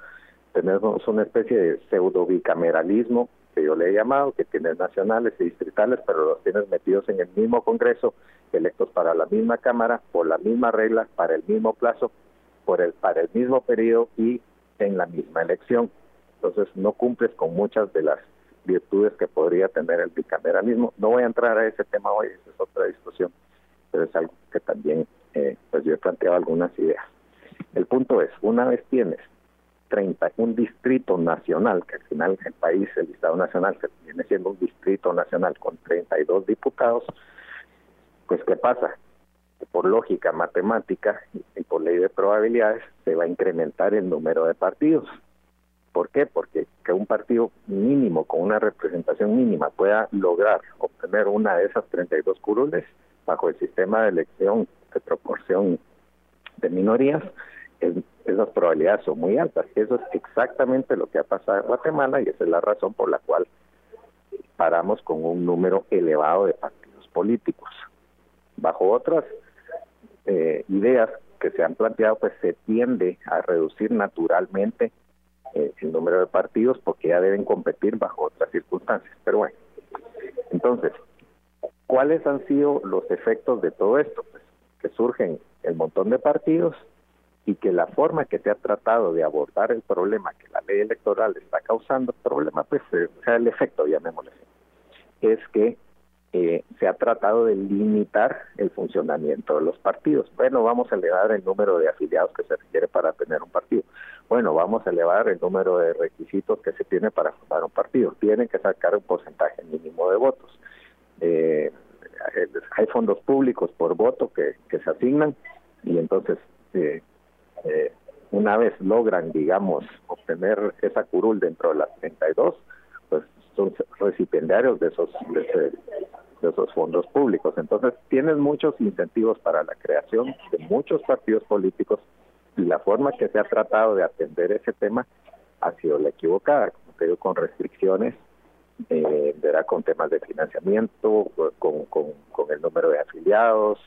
Tenemos una especie de pseudo bicameralismo que yo le he llamado, que tienes nacionales y distritales, pero los tienes metidos en el mismo Congreso, electos para la misma Cámara, por la misma regla, para el mismo plazo, por el, para el mismo periodo y en la misma elección. Entonces no cumples con muchas de las virtudes que podría tener el bicameralismo. No voy a entrar a ese tema hoy, esa es otra discusión, pero es algo que también eh, pues yo he planteado algunas ideas. El punto es, una vez tienes 30, un distrito nacional, que al final el país, el Estado Nacional, que viene siendo un distrito nacional con 32 diputados, pues ¿qué pasa? por lógica matemática y por ley de probabilidades se va a incrementar el número de partidos. ¿Por qué? Porque que un partido mínimo, con una representación mínima, pueda lograr obtener una de esas 32 curules bajo el sistema de elección de proporción de minorías, es, esas probabilidades son muy altas. Eso es exactamente lo que ha pasado en Guatemala y esa es la razón por la cual paramos con un número elevado de partidos políticos. Bajo otras eh, ideas que se han planteado, pues se tiende a reducir naturalmente eh, el número de partidos porque ya deben competir bajo otras circunstancias. Pero bueno, entonces, ¿cuáles han sido los efectos de todo esto? Pues que surgen el montón de partidos y que la forma que se ha tratado de abordar el problema que la ley electoral está causando, problema, pues, eh, o sea, el efecto, llamémosle es que eh, se ha tratado de limitar el funcionamiento de los partidos. Bueno, vamos a elevar el número de afiliados que se requiere para tener un partido. Bueno, vamos a elevar el número de requisitos que se tiene para formar un partido. Tienen que sacar un porcentaje mínimo de votos. Eh, hay fondos públicos por voto que, que se asignan y entonces eh, eh, una vez logran, digamos, obtener esa curul dentro de las 32, pues son recipiendarios de esos, de, esos fondos públicos. Entonces, tienes muchos incentivos para la creación de muchos partidos políticos y la forma que se ha tratado de atender ese tema ha sido la equivocada, como te con restricciones, eh, verá con temas de financiamiento, con, con, con el número de afiliados,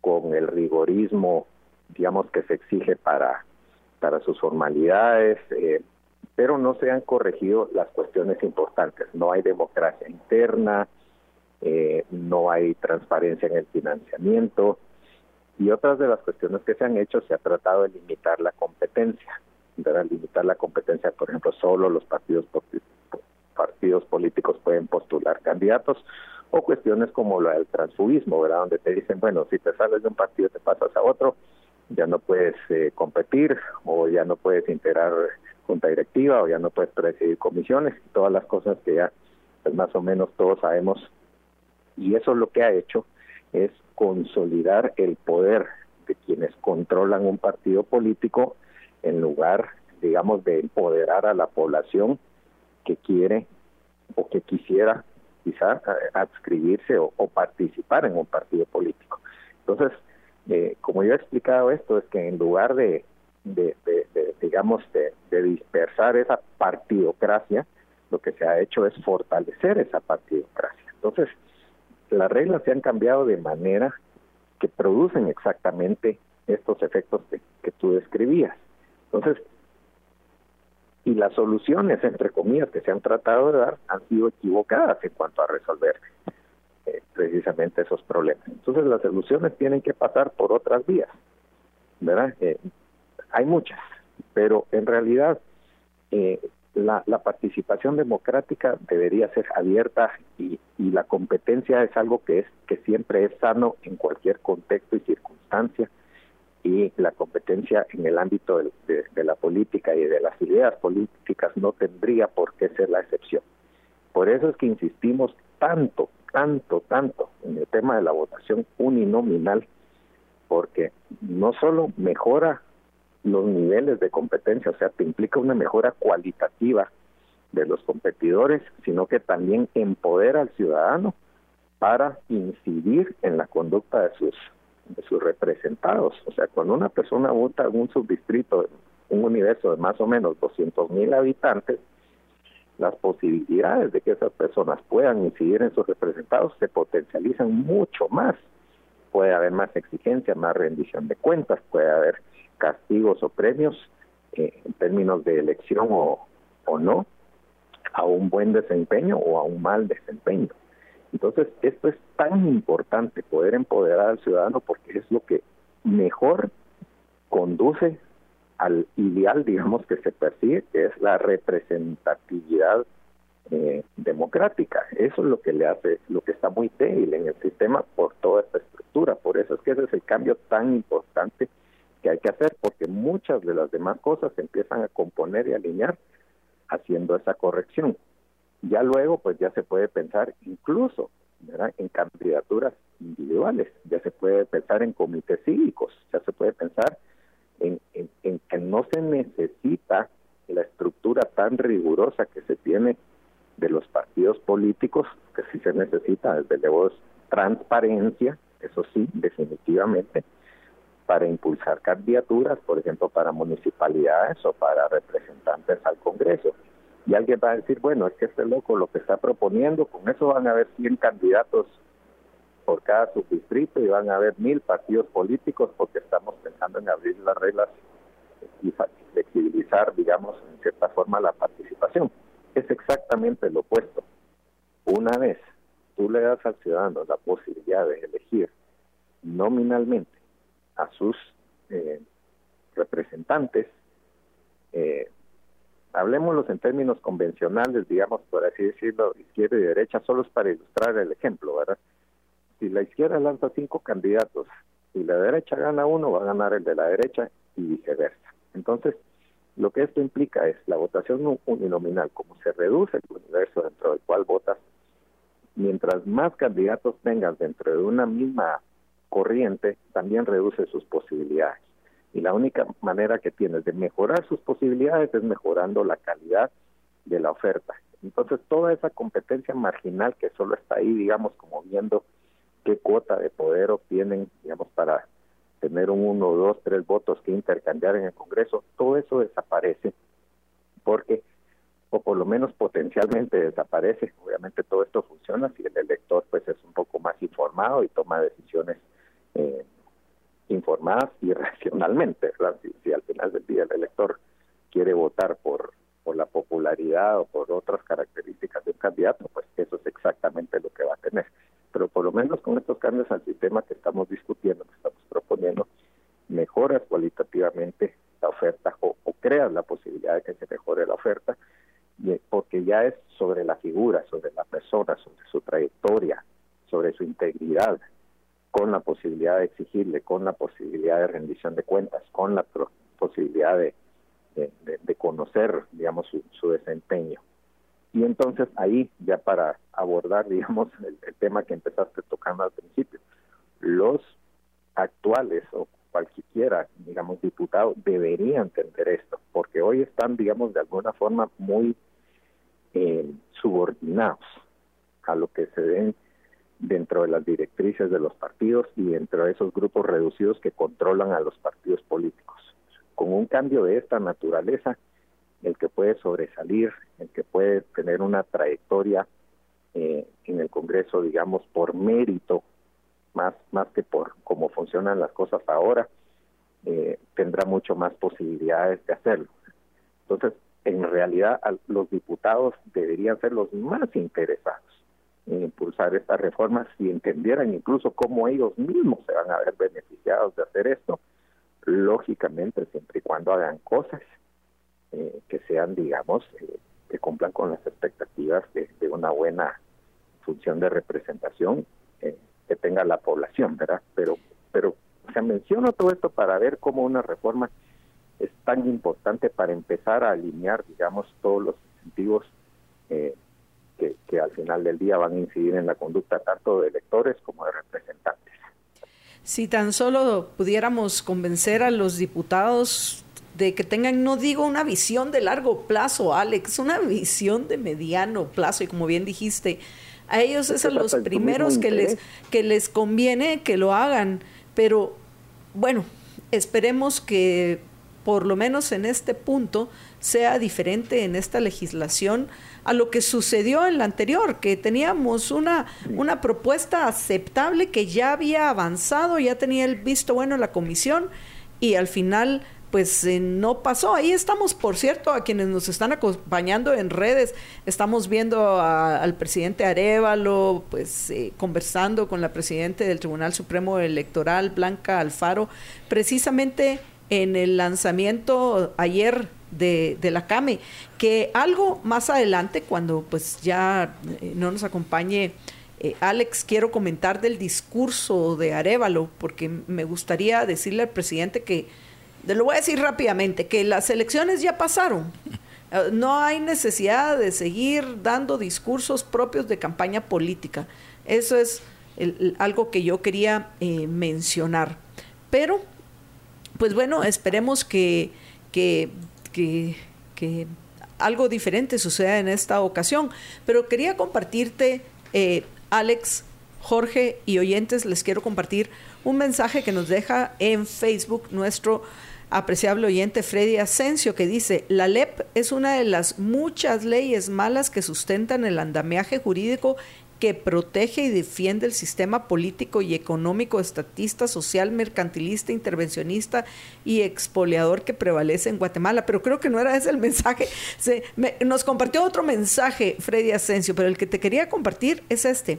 con el rigorismo, digamos, que se exige para, para sus formalidades, eh, pero no se han corregido las cuestiones importantes. No hay democracia interna, eh, no hay transparencia en el financiamiento y otras de las cuestiones que se han hecho se ha tratado de limitar la competencia, de limitar la competencia, por ejemplo, solo los partidos partidos políticos pueden postular candidatos o cuestiones como la del transfugismo, ¿verdad? Donde te dicen, bueno, si te sales de un partido te pasas a otro, ya no puedes eh, competir o ya no puedes integrar junta directiva o ya no puedes presidir comisiones todas las cosas que ya pues más o menos todos sabemos. Y eso lo que ha hecho es consolidar el poder de quienes controlan un partido político en lugar digamos de empoderar a la población que quiere o que quisiera quizá adscribirse o, o participar en un partido político. Entonces eh, como yo he explicado esto, es que en lugar de, de, digamos, de, dispersar esa partidocracia, lo que se ha hecho es fortalecer esa partidocracia. Entonces, las reglas se han cambiado de manera que producen exactamente estos efectos que, que tú describías. Entonces, y las soluciones, entre comillas, que se han tratado de dar han sido equivocadas en cuanto a resolver eh, precisamente esos problemas. Entonces las soluciones tienen que pasar por otras vías, ¿verdad? Eh, hay muchas, pero en realidad eh, la, la, participación democrática debería ser abierta y, y, la competencia es algo que es que siempre es sano en cualquier contexto y circunstancia y la competencia en el ámbito de, de la política y de las ideas políticas no tendría por qué ser la excepción. Por eso es que insistimos tanto tanto, tanto en el tema de la votación uninominal, porque no solo mejora los niveles de competencia, o sea, te implica una mejora cualitativa de los competidores, sino que también empodera al ciudadano para incidir en la conducta de sus de sus representados. O sea, cuando una persona vota en un subdistrito, un universo de más o menos 200 mil habitantes, las posibilidades de que esas personas puedan incidir en sus representados se potencializan mucho más. Puede haber más exigencia, más rendición de cuentas, puede haber castigos o premios eh, en términos de elección o, o no, a un buen desempeño o a un mal desempeño. Entonces, esto es tan importante, poder empoderar al ciudadano, porque es lo que mejor conduce al ideal, digamos, que se persigue, que es la representatividad eh, democrática. Eso es lo que le hace, lo que está muy débil en el sistema por toda esta estructura. Por eso es que ese es el cambio tan importante que hay que hacer, porque muchas de las demás cosas se empiezan a componer y alinear haciendo esa corrección. Ya luego, pues ya se puede pensar incluso en candidaturas individuales, ya se puede pensar en comités cívicos, ya se puede pensar en, que no se necesita la estructura tan rigurosa que se tiene de los partidos políticos, que sí se necesita, desde luego, transparencia, eso sí, definitivamente, para impulsar candidaturas, por ejemplo, para municipalidades o para representantes al Congreso. Y alguien va a decir, bueno, es que este loco lo que está proponiendo, con eso van a haber 100 candidatos por cada subdistrito y van a haber mil partidos políticos porque estamos pensando en abrir las reglas y flexibilizar, digamos, en cierta forma la participación. Es exactamente lo opuesto. Una vez tú le das al ciudadano la posibilidad de elegir nominalmente a sus eh, representantes, eh, hablemoslos en términos convencionales, digamos, por así decirlo, izquierda y derecha, solo es para ilustrar el ejemplo, ¿verdad? Si la izquierda lanza cinco candidatos y la derecha gana uno, va a ganar el de la derecha y viceversa. Entonces, lo que esto implica es la votación uninominal, como se reduce el universo dentro del cual votas, mientras más candidatos tengas dentro de una misma corriente, también reduce sus posibilidades. Y la única manera que tienes de mejorar sus posibilidades es mejorando la calidad de la oferta. Entonces, toda esa competencia marginal que solo está ahí, digamos, como viendo qué cuota de poder obtienen, digamos, para tener un uno, dos, tres votos que intercambiar en el Congreso, todo eso desaparece porque, o por lo menos potencialmente desaparece. Obviamente todo esto funciona si el elector pues es un poco más informado y toma decisiones eh, informadas y [LAUGHS] racionalmente, Si, si, al final del día el elector quiere votar por, por la popularidad o por otras características de un candidato, pues eso es exactamente lo que va a tener. Pero por lo menos con estos cambios al sistema que estamos discutiendo, que estamos proponiendo, mejoras cualitativamente la oferta o, creas la posibilidad de que se mejore la oferta, porque ya es sobre la figura, sobre la persona, sobre su trayectoria, sobre su integridad, con la posibilidad de exigirle, con la posibilidad de rendición de cuentas, con la posibilidad de, conocer, digamos, su desempeño. Y entonces ahí, ya para abordar, [LAUGHS] digamos, el, tema que empezaste tocando al principio, los actuales o cualquiera, digamos, diputados deberían entender esto, porque hoy están, digamos, de alguna forma muy eh, subordinados a lo que se ven dentro de las directrices de los partidos y dentro de esos grupos reducidos que controlan a los partidos políticos. Con un cambio de esta naturaleza, el que puede sobresalir, el que puede tener una trayectoria eh, en el Congreso, digamos, por mérito, más, más que por cómo funcionan las cosas ahora, eh, tendrá mucho más posibilidades de hacerlo. Entonces, en realidad, los diputados deberían ser los más interesados en impulsar estas reformas si entendieran incluso cómo ellos mismos se van a ver beneficiados de hacer esto, lógicamente, siempre y cuando hagan cosas eh, que sean, digamos, eh, que cumplan con las expectativas de, una buena función de representación eh, que tenga la población, ¿verdad? Pero, pero, o sea, menciono todo esto para ver cómo una reforma es tan importante para empezar a alinear, digamos, todos los incentivos que, que al final del día van a incidir en la conducta tanto de electores como de representantes. Si tan solo pudiéramos convencer a los diputados de que tengan, no digo una visión de largo plazo, Alex, una visión de mediano plazo y como bien dijiste, a ellos es a los primeros que les, que les conviene que lo hagan, pero bueno, esperemos que por lo menos en este punto sea diferente en esta legislación a lo que sucedió en la anterior, que teníamos una, una propuesta aceptable que ya había avanzado, ya tenía el visto bueno en la comisión y al final pues eh, no pasó. Ahí estamos, por cierto, a quienes nos están acompañando en redes, estamos viendo al presidente Arevalo, pues eh, conversando con la presidenta del Tribunal Supremo Electoral, Blanca Alfaro, precisamente en el lanzamiento ayer de, la CAME, que algo más adelante, cuando pues ya eh, no nos acompañe Alex, quiero comentar del discurso de Arevalo, porque me gustaría decirle al presidente que lo voy a decir rápidamente, que las elecciones ya pasaron. Eh, no hay necesidad de seguir dando discursos propios de campaña política. Eso es algo que yo quería eh, mencionar. Pero, pues bueno, esperemos que, que, que, algo diferente suceda en esta ocasión. Pero quería compartirte, eh, Alex, Jorge y oyentes, les quiero compartir un mensaje que nos deja en Facebook nuestro apreciable oyente Freddy Asensio que dice, la LEP es una de las muchas leyes malas que sustentan el andamiaje jurídico que protege y defiende el sistema político y económico estatista, social, mercantilista, intervencionista y expoliador que prevalece en Guatemala. Pero creo que no era ese el mensaje. Nos compartió otro mensaje, Freddy Asensio, pero el que te quería compartir es este.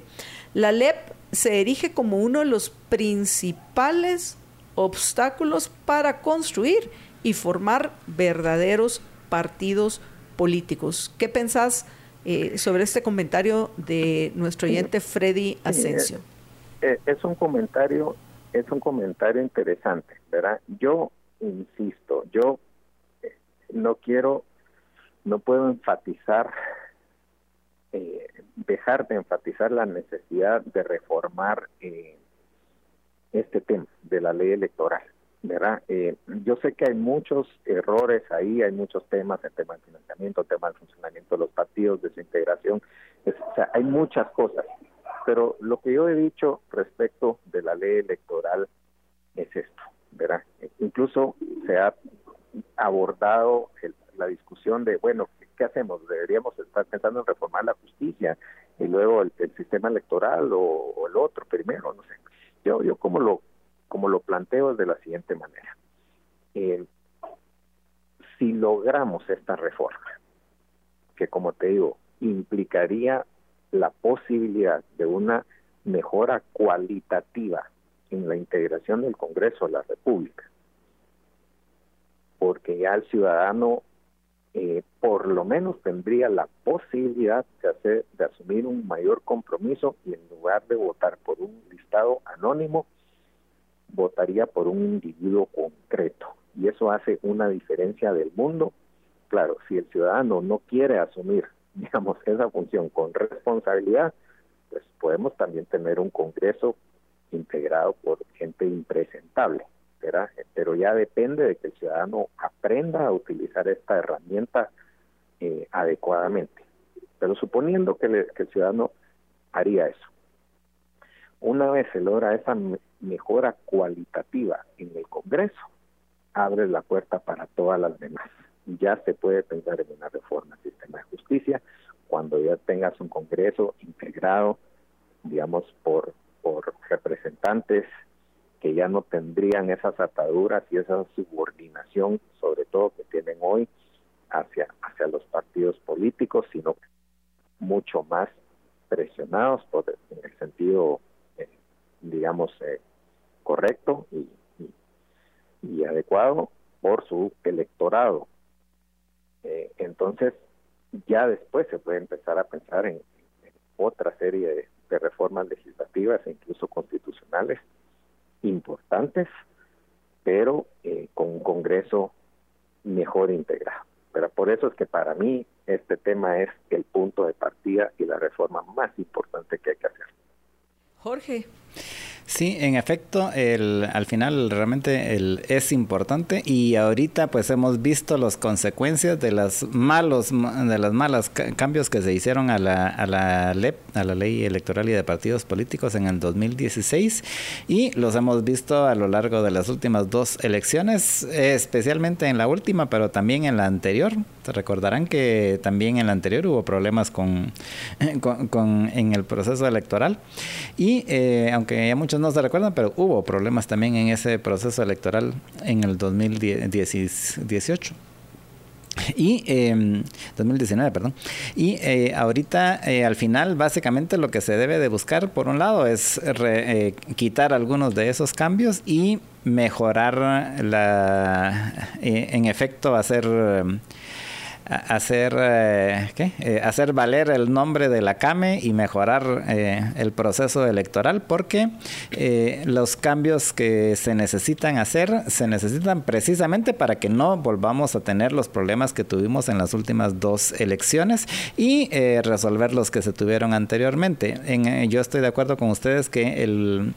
La LEP se erige como uno de los principales obstáculos para construir y formar verdaderos partidos políticos. ¿Qué pensás eh, sobre este comentario de nuestro oyente Freddy Asensio? Eh, es un comentario, es un comentario interesante, ¿verdad? Yo insisto, yo eh, no quiero, no puedo enfatizar, dejar de enfatizar la necesidad de reformar este tema de la ley electoral. ¿Verdad? Eh, yo sé que hay muchos errores ahí, hay muchos temas, el tema del financiamiento, el tema del funcionamiento de los partidos, de su integración, o sea, hay muchas cosas. Pero lo que yo he dicho respecto de la ley electoral es esto, ¿verdad? Incluso se ha abordado la discusión de, bueno, ¿qué hacemos? ¿Deberíamos estar pensando en reformar la justicia y luego el, sistema electoral o, o, el otro primero? No sé. Yo, yo como lo como lo planteo es de la siguiente manera. Si logramos esta reforma, que como te digo, implicaría la posibilidad de una mejora cualitativa en la integración del Congreso de la República, porque ya el ciudadano eh, por lo menos tendría la posibilidad de, hacer, de asumir un mayor compromiso y en lugar de votar por un listado anónimo, votaría por un individuo concreto y eso hace una diferencia del mundo. Claro, si el ciudadano no quiere asumir, [LAUGHS] digamos, esa función con responsabilidad, pues podemos también tener un Congreso integrado por gente impresentable. Pero ya depende de que el ciudadano aprenda a utilizar esta herramienta eh, adecuadamente. Pero suponiendo que, que el ciudadano haría eso, una vez se logra esa mejora cualitativa en el Congreso, abre la puerta para todas las demás. Ya se puede pensar en una reforma del sistema de justicia cuando ya tengas un Congreso integrado, digamos, por, por representantes que ya no tendrían esas ataduras y esa subordinación, sobre todo que tienen hoy, hacia, hacia los partidos políticos, sino mucho más presionados por, en el sentido digamos, eh, correcto y, y, adecuado por su electorado. Eh, entonces, ya después se puede empezar a pensar en, otra serie de, reformas legislativas e incluso constitucionales importantes, pero eh, con un Congreso mejor integrado. Pero por eso es que para mí este tema es el punto de partida y la reforma más importante que hay que hacer. Jorge. Sí, en efecto, el, al final realmente el, es importante y ahorita pues hemos visto las consecuencias de las malos de las malas cambios que se hicieron a la, a la LEP, a la Ley Electoral y de Partidos Políticos en el 2016 y los hemos visto a lo largo de las últimas dos elecciones, especialmente en la última, pero también en la anterior. Se recordarán que también en la anterior hubo problemas con, [LAUGHS] con, en el proceso electoral y eh, aunque ya muchos no se recuerdan, pero hubo problemas también en ese proceso electoral en el 2018. Y 2019, em, perdón. Y eh, ahorita eh, al final básicamente lo que se debe de buscar por un lado es eh, quitar algunos de esos cambios y mejorar la, en efecto hacer hacer, eh, ¿qué? Eh, hacer valer el nombre de la CAME y mejorar eh, el proceso electoral porque los cambios que se necesitan hacer se necesitan precisamente para que no volvamos a tener los problemas que tuvimos en las últimas dos elecciones y resolver los que se tuvieron anteriormente. En, yo estoy de acuerdo con ustedes que el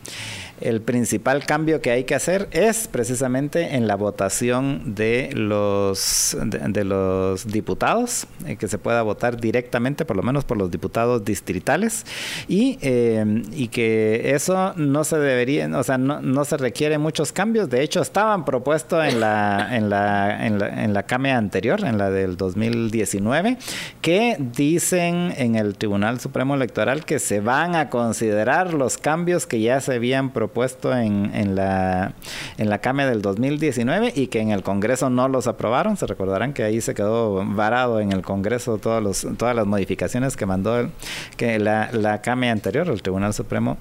el principal cambio que hay que hacer es precisamente en la votación de los, de, los diputados eh, que se pueda votar directamente, por lo menos por los diputados distritales, y, eh, y que eso no se debería, o sea, no, no, se requiere muchos cambios. De hecho, estaban propuestos en la, en la, en la, en la CAME anterior, en la del 2019, que dicen en el Tribunal Supremo Electoral que se van a considerar los cambios que ya se habían propuesto en, en la, en la CAME del 2019 y que en el Congreso no los aprobaron. Se recordarán que ahí se quedó varado en el Congreso todos los, todas las modificaciones que mandó que la, la CAME anterior, el Tribunal Supremo.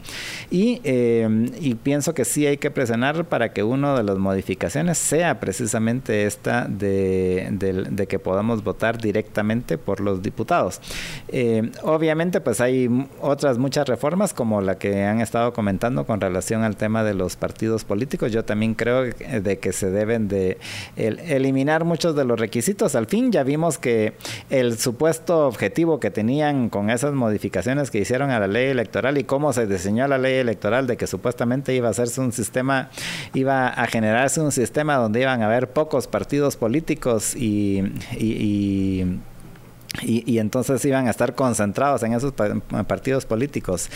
Y, eh, y pienso que sí hay que presionar para que una de las modificaciones sea precisamente esta de, de, que podamos votar directamente por los diputados. Eh, obviamente, pues hay otras muchas reformas como la que han estado comentando con relación al tema de los partidos políticos. Yo también creo de que se deben de eliminar muchos de los requisitos. Al fin ya vimos que el supuesto objetivo que tenían con esas modificaciones que hicieron a la ley electoral y cómo se diseñó la ley electoral de que supuestamente iba a hacerse un sistema, iba a generarse un sistema donde iban a haber pocos partidos políticos y, y y, entonces iban a estar concentrados en esos partidos políticos.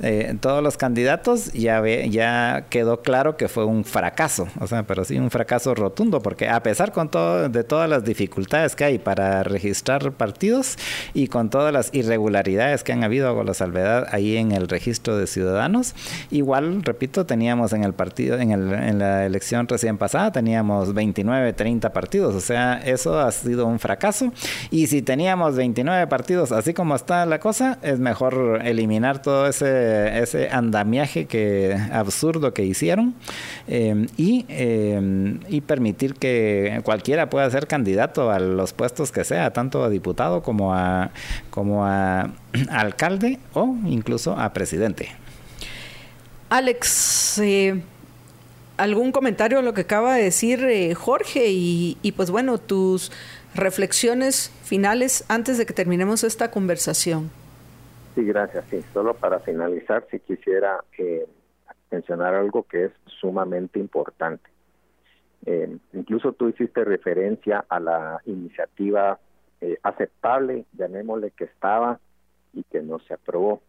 Eh, todos los candidatos ya, ve, ya quedó claro que fue un fracaso, o sea, pero sí un fracaso rotundo, porque a pesar con todo, de todas las dificultades que hay para registrar partidos y con todas las irregularidades que han habido con la salvedad ahí en el registro de ciudadanos, igual, repito, teníamos en el partido, en, el, en la elección recién pasada, teníamos 29, 30 partidos, o sea, eso ha sido un fracaso. Y si teníamos 29 partidos, así como está la cosa, es mejor eliminar todo ese, ese andamiaje que, absurdo que hicieron eh, y, eh, y permitir que cualquiera pueda ser candidato a los puestos que sea, tanto a diputado como a, como a [CLEARS THROAT] alcalde o incluso a presidente. Alex, eh, algún comentario a lo que acaba de decir Jorge y, y pues bueno, tus reflexiones finales antes de que terminemos esta conversación. Sí, gracias. Sí, solo para finalizar, si quisiera eh, mencionar algo que es sumamente importante. Eh, incluso tú hiciste referencia a la iniciativa eh, aceptable, llamémosle que estaba y que no se aprobó.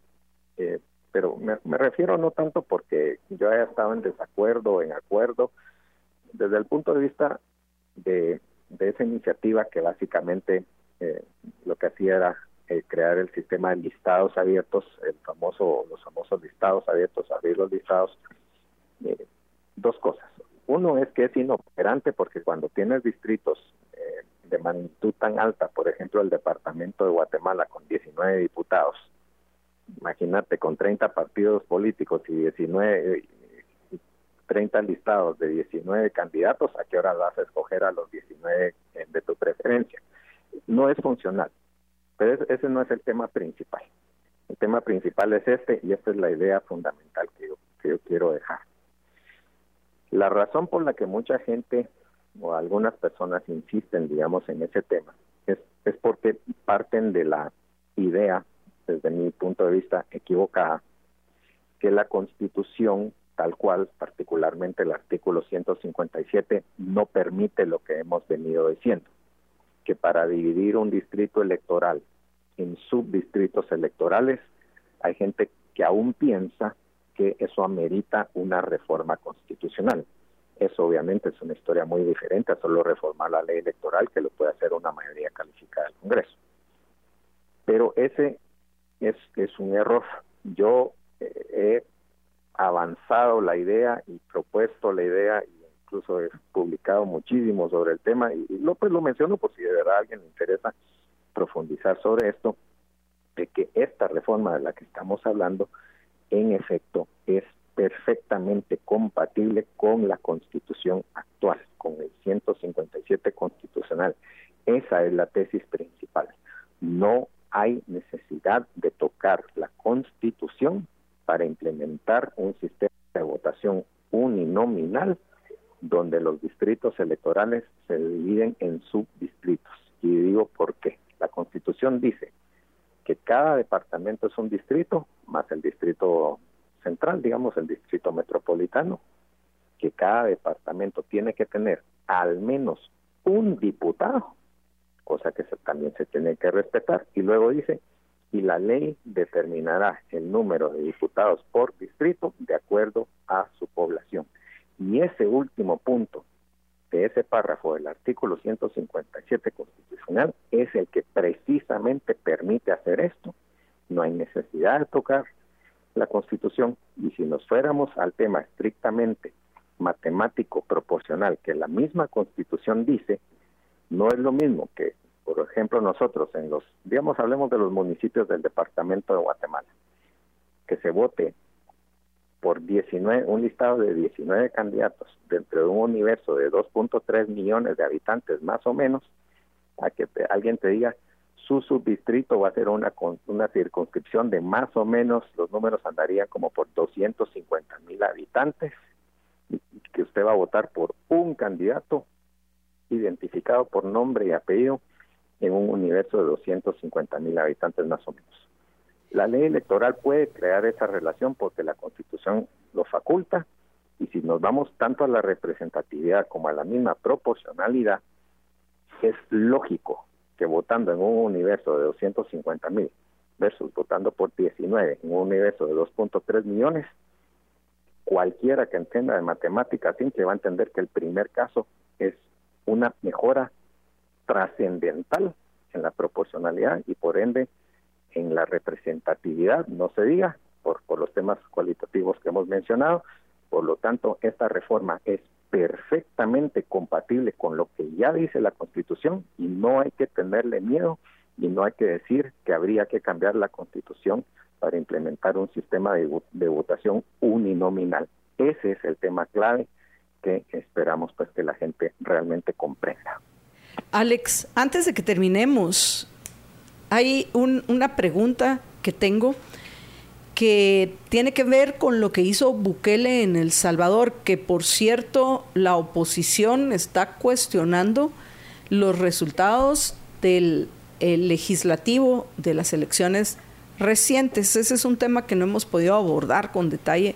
pero me, me, refiero no tanto porque yo haya estado en desacuerdo o en acuerdo, desde el punto de vista de de esa iniciativa que básicamente eh, lo que hacía era eh, crear el sistema de listados abiertos, el famoso, los famosos listados abiertos, abrir los listados. Eh, dos cosas. Uno es que es inoperante porque cuando tienes distritos de magnitud tan alta, por ejemplo el departamento de Guatemala con 19 diputados, imagínate con 30 partidos políticos y 19 30 listados de 19 candidatos, ¿a qué hora vas a escoger a los 19 de tu preferencia? No es funcional, pero ese no es el tema principal. El tema principal es este y esta es la idea fundamental que yo, que yo quiero dejar. La razón por la que mucha gente o algunas personas insisten, digamos, en ese tema es, es porque parten de la idea, desde mi punto de vista equivocada, que la constitución tal cual, particularmente el artículo 157, no permite lo que hemos venido diciendo, que para dividir un distrito electoral en subdistritos electorales, hay gente que aún piensa que eso amerita una reforma constitucional. Eso obviamente es una historia muy diferente a solo reformar la ley electoral que lo puede hacer una mayoría calificada del Congreso. Pero ese es, un error. Yo eh, he avanzado la idea y propuesto la idea y incluso he publicado muchísimo sobre el tema y, lo pues lo menciono por si de verdad a alguien le interesa profundizar sobre esto de que esta reforma de la que estamos hablando en efecto es perfectamente compatible con la constitución actual, con el 157 constitucional. Esa es la tesis principal. No hay necesidad de tocar la constitución para implementar un sistema de votación uninominal donde los distritos electorales se dividen en subdistritos. Y digo por qué. La Constitución dice que cada departamento es un distrito, más el distrito central, digamos el distrito metropolitano, que cada departamento tiene que tener al menos un diputado cosa que también se tiene que respetar. Y luego dice, y la ley determinará el número de diputados por distrito de acuerdo a su población. Y ese último punto de ese párrafo del artículo 157 constitucional es el que precisamente permite hacer esto. No hay necesidad de tocar la constitución y si nos fuéramos al tema estrictamente matemático proporcional que la misma constitución dice, no es lo mismo que, por ejemplo, nosotros en los, digamos, hablemos de los municipios del departamento de Guatemala, que se vote por 19, un listado de 19 candidatos dentro de un universo de 2.3 millones de habitantes más o menos, a que alguien te diga su subdistrito va a ser una, una circunscripción de más o menos, los números andarían como por 250 mil habitantes, y que usted va a votar por un candidato identificado por nombre y apellido en un universo de 250 mil habitantes más o menos. La ley electoral puede crear esa relación porque la constitución lo faculta y si nos vamos tanto a la representatividad como a la misma proporcionalidad, es lógico que votando en un universo de 250 mil versus votando por 19 en un universo de 2.3 millones, cualquiera que entienda de matemáticas simple va a entender que el primer caso es una mejora trascendental en la proporcionalidad y por ende en la representatividad, no se diga, por, por los temas cualitativos que hemos mencionado. Por lo tanto, esta reforma es perfectamente compatible con lo que ya dice la Constitución y no hay que tenerle miedo y no hay que decir que habría que cambiar la Constitución para implementar un sistema de, de votación uninominal. Ese es el tema clave que esperamos pues que la gente realmente comprenda. Alex, antes de que terminemos, hay una pregunta que tengo que tiene que ver con lo que hizo Bukele en El Salvador, que por cierto la oposición está cuestionando los resultados del legislativo de las elecciones recientes. Ese es un tema que no hemos podido abordar con detalle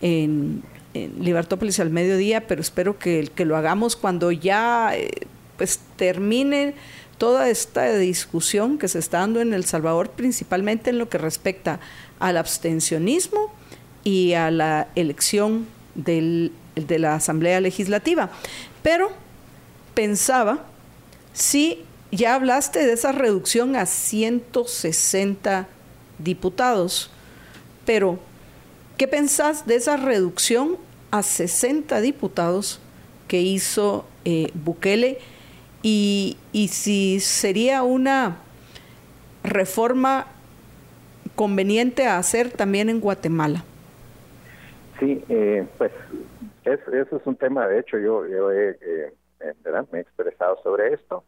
en, en Libertópolis al mediodía, pero espero que, que lo hagamos cuando ya eh, pues termine toda esta discusión que se está dando en El Salvador, principalmente en lo que respecta al abstencionismo y a la elección del, de la Asamblea Legislativa. Pero pensaba, si ya hablaste de esa reducción a 160 diputados, pero ¿qué pensás de esa reducción a 60 diputados que hizo eh, Bukele? Y, y si sería una reforma conveniente a hacer también en Guatemala. Sí, eh, pues eso es un tema, de hecho yo, yo he, eh, me he expresado sobre esto.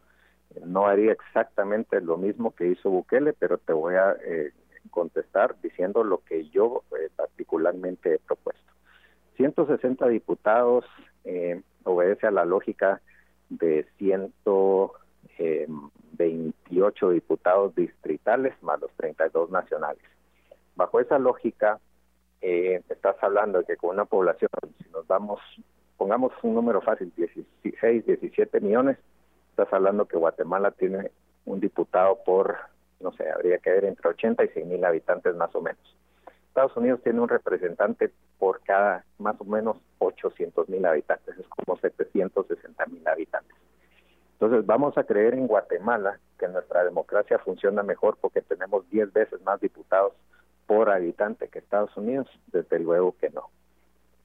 No haría exactamente lo mismo que hizo Bukele, pero te voy a eh, contestar diciendo lo que yo particularmente he propuesto. 160 diputados obedece a la lógica de 128 eh, diputados distritales más los 32 nacionales. Bajo esa lógica, eh, estás hablando de que con una población, si nos damos, pongamos un número fácil, 16, 17 millones, estás hablando que Guatemala tiene un diputado por, no sé, habría que ver entre 80 y 100 mil habitantes más o menos. Estados Unidos tiene un representante por cada más o menos 800 mil habitantes, es como 760 mil habitantes. Entonces vamos a creer en Guatemala que nuestra democracia funciona mejor porque tenemos 10 veces más diputados por habitante que Estados Unidos, desde luego que no.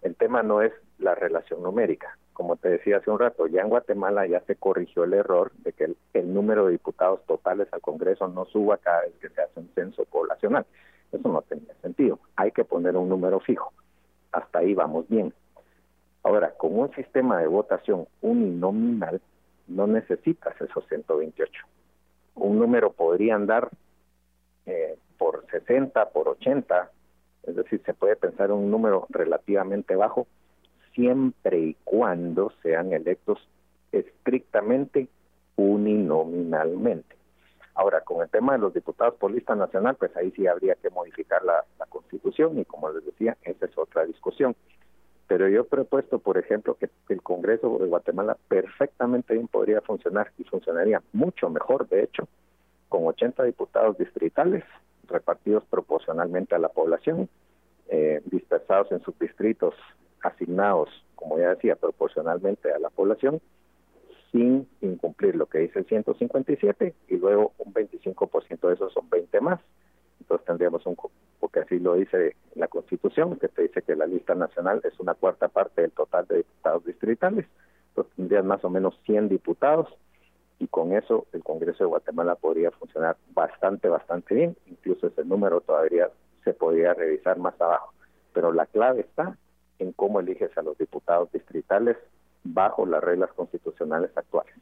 El tema no es la relación numérica. Como te decía hace un rato, ya en Guatemala ya se corrigió el error de que el, el número de diputados totales al Congreso no suba cada vez que se hace un censo poblacional. Eso no tenía sentido. Hay que poner un número fijo. Hasta ahí vamos bien. Ahora, con un sistema de votación uninominal, no necesitas esos 128. Un número podría andar eh, por 60, por 80, es decir, se puede pensar en un número relativamente bajo, siempre y cuando sean electos estrictamente uninominalmente. Ahora, con el tema de los diputados por lista nacional, pues ahí sí habría que modificar la, constitución y como les decía, esa es otra discusión. Pero yo he propuesto, por ejemplo, que el Congreso de Guatemala perfectamente bien podría funcionar y funcionaría mucho mejor, de hecho, con 80 diputados distritales repartidos proporcionalmente a la población, eh, dispersados en subdistritos asignados, como ya decía, proporcionalmente a la población, sin incumplir lo que dice el 157 y luego un 25% de esos son 20 más. Entonces tendríamos un, porque así lo dice la Constitución, que te dice que la lista nacional es una cuarta parte del total de diputados distritales, entonces tendrían más o menos 100 diputados y con eso el Congreso de Guatemala podría funcionar bastante, bastante bien, incluso ese número todavía se podría revisar más abajo, pero la clave está en cómo eliges a los diputados distritales bajo las reglas constitucionales actuales.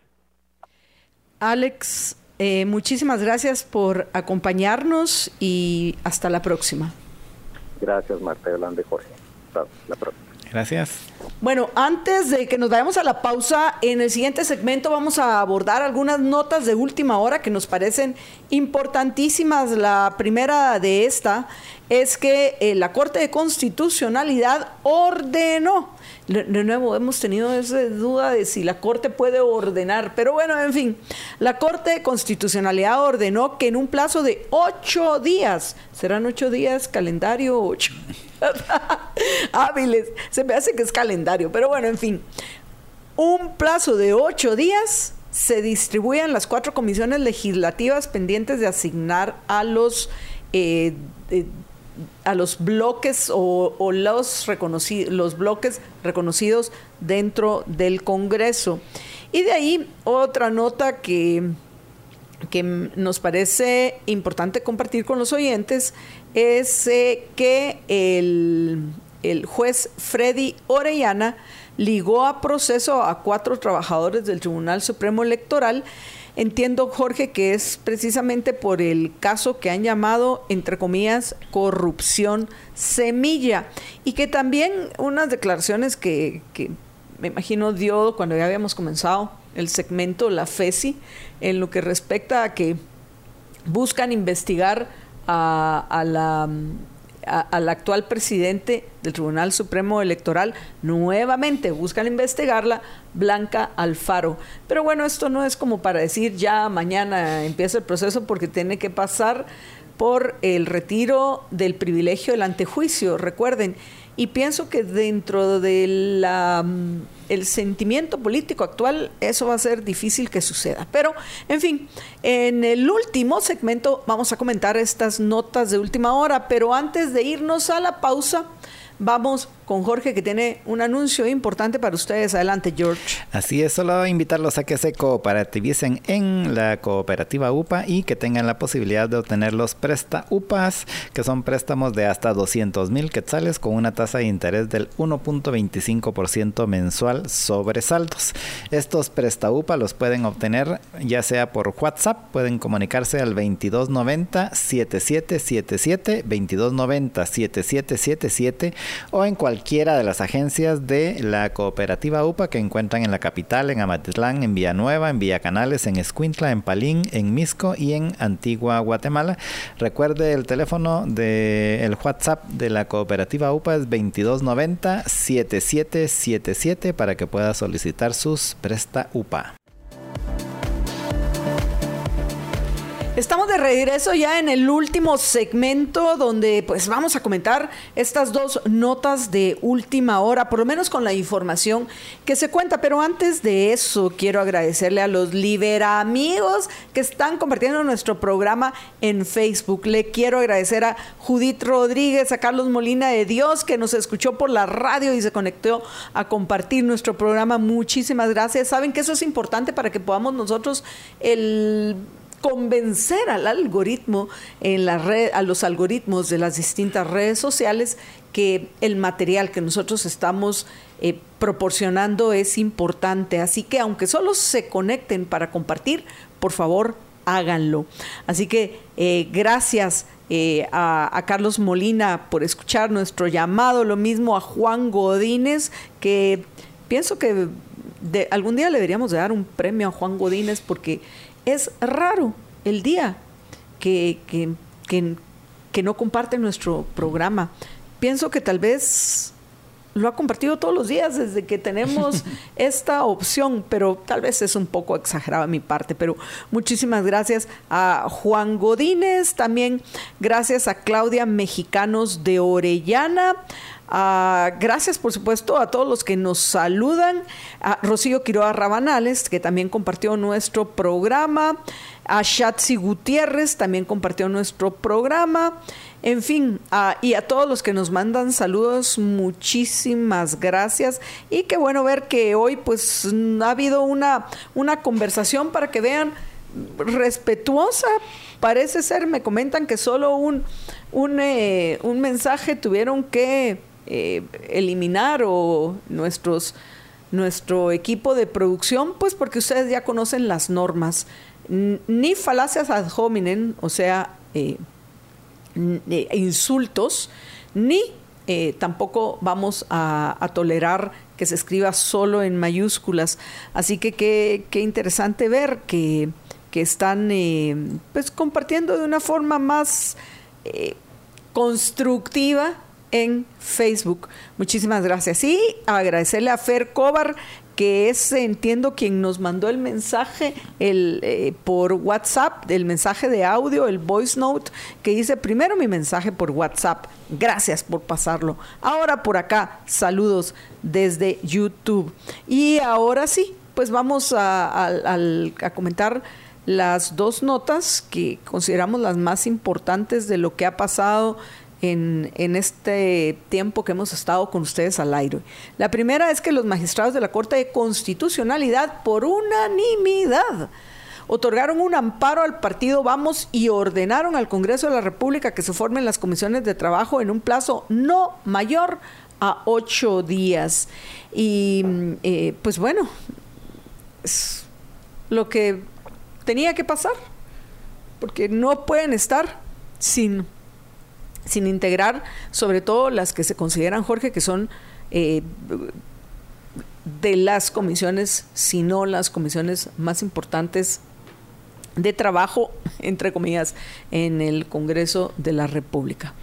Alex, eh, muchísimas gracias por acompañarnos y hasta la próxima. Gracias, Marta Yolanda y Jorge. Hasta la próxima. Gracias. Bueno, antes de que nos vayamos a la pausa, en el siguiente segmento vamos a abordar algunas notas de última hora que nos parecen importantísimas. La primera de esta es que eh, la Corte de Constitucionalidad ordenó de nuevo, hemos tenido esa duda de si la Corte puede ordenar, pero bueno, en fin, la Corte de Constitucionalidad ordenó que en un plazo de ocho días, serán ocho días, calendario ocho, [LAUGHS] hábiles, se me hace que es calendario, pero bueno, en fin, un plazo de ocho días se distribuyen las cuatro comisiones legislativas pendientes de asignar a los eh, a los bloques o, los, los bloques reconocidos dentro del Congreso. Y de ahí otra nota que, que nos parece importante compartir con los oyentes es eh, que el, el juez Freddy Orellana ligó a proceso a cuatro trabajadores del Tribunal Supremo Electoral Entiendo, Jorge, que es precisamente por el caso que han llamado, entre comillas, corrupción semilla. Y que también unas declaraciones que, me imagino dio cuando ya habíamos comenzado el segmento, la FESI, en lo que respecta a que buscan investigar a la al actual presidente del Tribunal Supremo Electoral. Nuevamente buscan investigarla, Blanca Alfaro. Pero bueno, esto no es como para decir ya mañana empieza el proceso porque tiene que pasar por el retiro del privilegio del antejuicio. Recuerden, y pienso que dentro del mm, sentimiento político actual eso va a ser difícil que suceda. Pero, en fin, en el último segmento vamos a comentar estas notas de última hora, pero antes de irnos a la pausa, Vamos con Jorge que tiene un anuncio importante para ustedes. Adelante, George. Así es, solo invitarlos a que se cooperativicen en la cooperativa UPA y que tengan la posibilidad de obtener los presta UPAs, que son préstamos de hasta 200 mil quetzales con una tasa de interés del 1.25% mensual sobre saldos. Estos presta UPA los pueden obtener ya sea por WhatsApp, pueden comunicarse al 2290 7777 2290 7777 o en cualquiera de las agencias de la cooperativa UPA que encuentran en la capital, en Amatitlán, en Villanueva, en Villacanales, en Escuintla, en Palín, en Misco y en Antigua Guatemala. Recuerde el teléfono del WhatsApp de la cooperativa UPA es 2290 7777 para que pueda solicitar sus presta UPA. Estamos de regreso ya en el último segmento donde pues vamos a comentar estas dos notas de última hora, por lo menos con la información que se cuenta. Pero antes de eso quiero agradecerle a los Libera amigos que están compartiendo nuestro programa en Facebook. Le quiero agradecer a Judith Rodríguez, a Carlos Molina de Dios que nos escuchó por la radio y se conectó a compartir nuestro programa. Muchísimas gracias. Saben que eso es importante para que podamos nosotros el convencer al algoritmo en la red, a los algoritmos de las distintas redes sociales que el material que nosotros estamos eh, proporcionando es importante. Así que aunque solo se conecten para compartir, por favor háganlo. Así que eh, gracias eh, a, Carlos Molina por escuchar nuestro llamado, lo mismo a Juan Godínez, que pienso que de, algún día le deberíamos dar un premio a Juan Godínez porque es raro el día que, que, no comparte nuestro programa. Pienso que tal vez lo ha compartido todos los días desde que tenemos [LAUGHS] esta opción, pero tal vez es un poco exagerado de mi parte, pero muchísimas gracias a Juan Godínez, también gracias a Claudia Mexicanos de Orellana, Ah, gracias, por supuesto, a todos los que nos saludan. A Rocío Quiroga Rabanales, que también compartió nuestro programa. A Shatsi Gutiérrez, también compartió nuestro programa. En fin, y a todos los que nos mandan saludos, muchísimas gracias. Y qué bueno ver que hoy pues ha habido una, una conversación para que vean respetuosa. Parece ser, me comentan que solo un, un, eh, un mensaje tuvieron que eh, eliminar o nuestro equipo de producción, pues porque ustedes ya conocen las normas. Ni falacias ad hominem, o sea, eh, eh, insultos, ni tampoco vamos a, tolerar que se escriba solo en mayúsculas. Así que qué, interesante ver que, que están pues compartiendo de una forma más constructiva en Facebook. Muchísimas gracias. Y agradecerle a Fer Cobar, que es, entiendo, quien nos mandó el mensaje el, eh, por WhatsApp, el mensaje de audio, el voice note, que dice primero mi mensaje por WhatsApp. Gracias por pasarlo. Ahora por acá, saludos desde YouTube. Y ahora sí, pues vamos a, a comentar las dos notas que consideramos las más importantes de lo que ha pasado en, este tiempo que hemos estado con ustedes al aire. La primera es que los magistrados de la Corte de Constitucionalidad, por unanimidad, otorgaron un amparo al partido Vamos y ordenaron al Congreso de la República que se formen las comisiones de trabajo en un plazo no mayor a ocho días. Y eh, pues bueno, es lo que tenía que pasar, porque no pueden estar sin sin integrar sobre todo las que se consideran, Jorge, que son eh, de las comisiones, si no las comisiones más importantes de trabajo, entre comillas, en el Congreso de la República.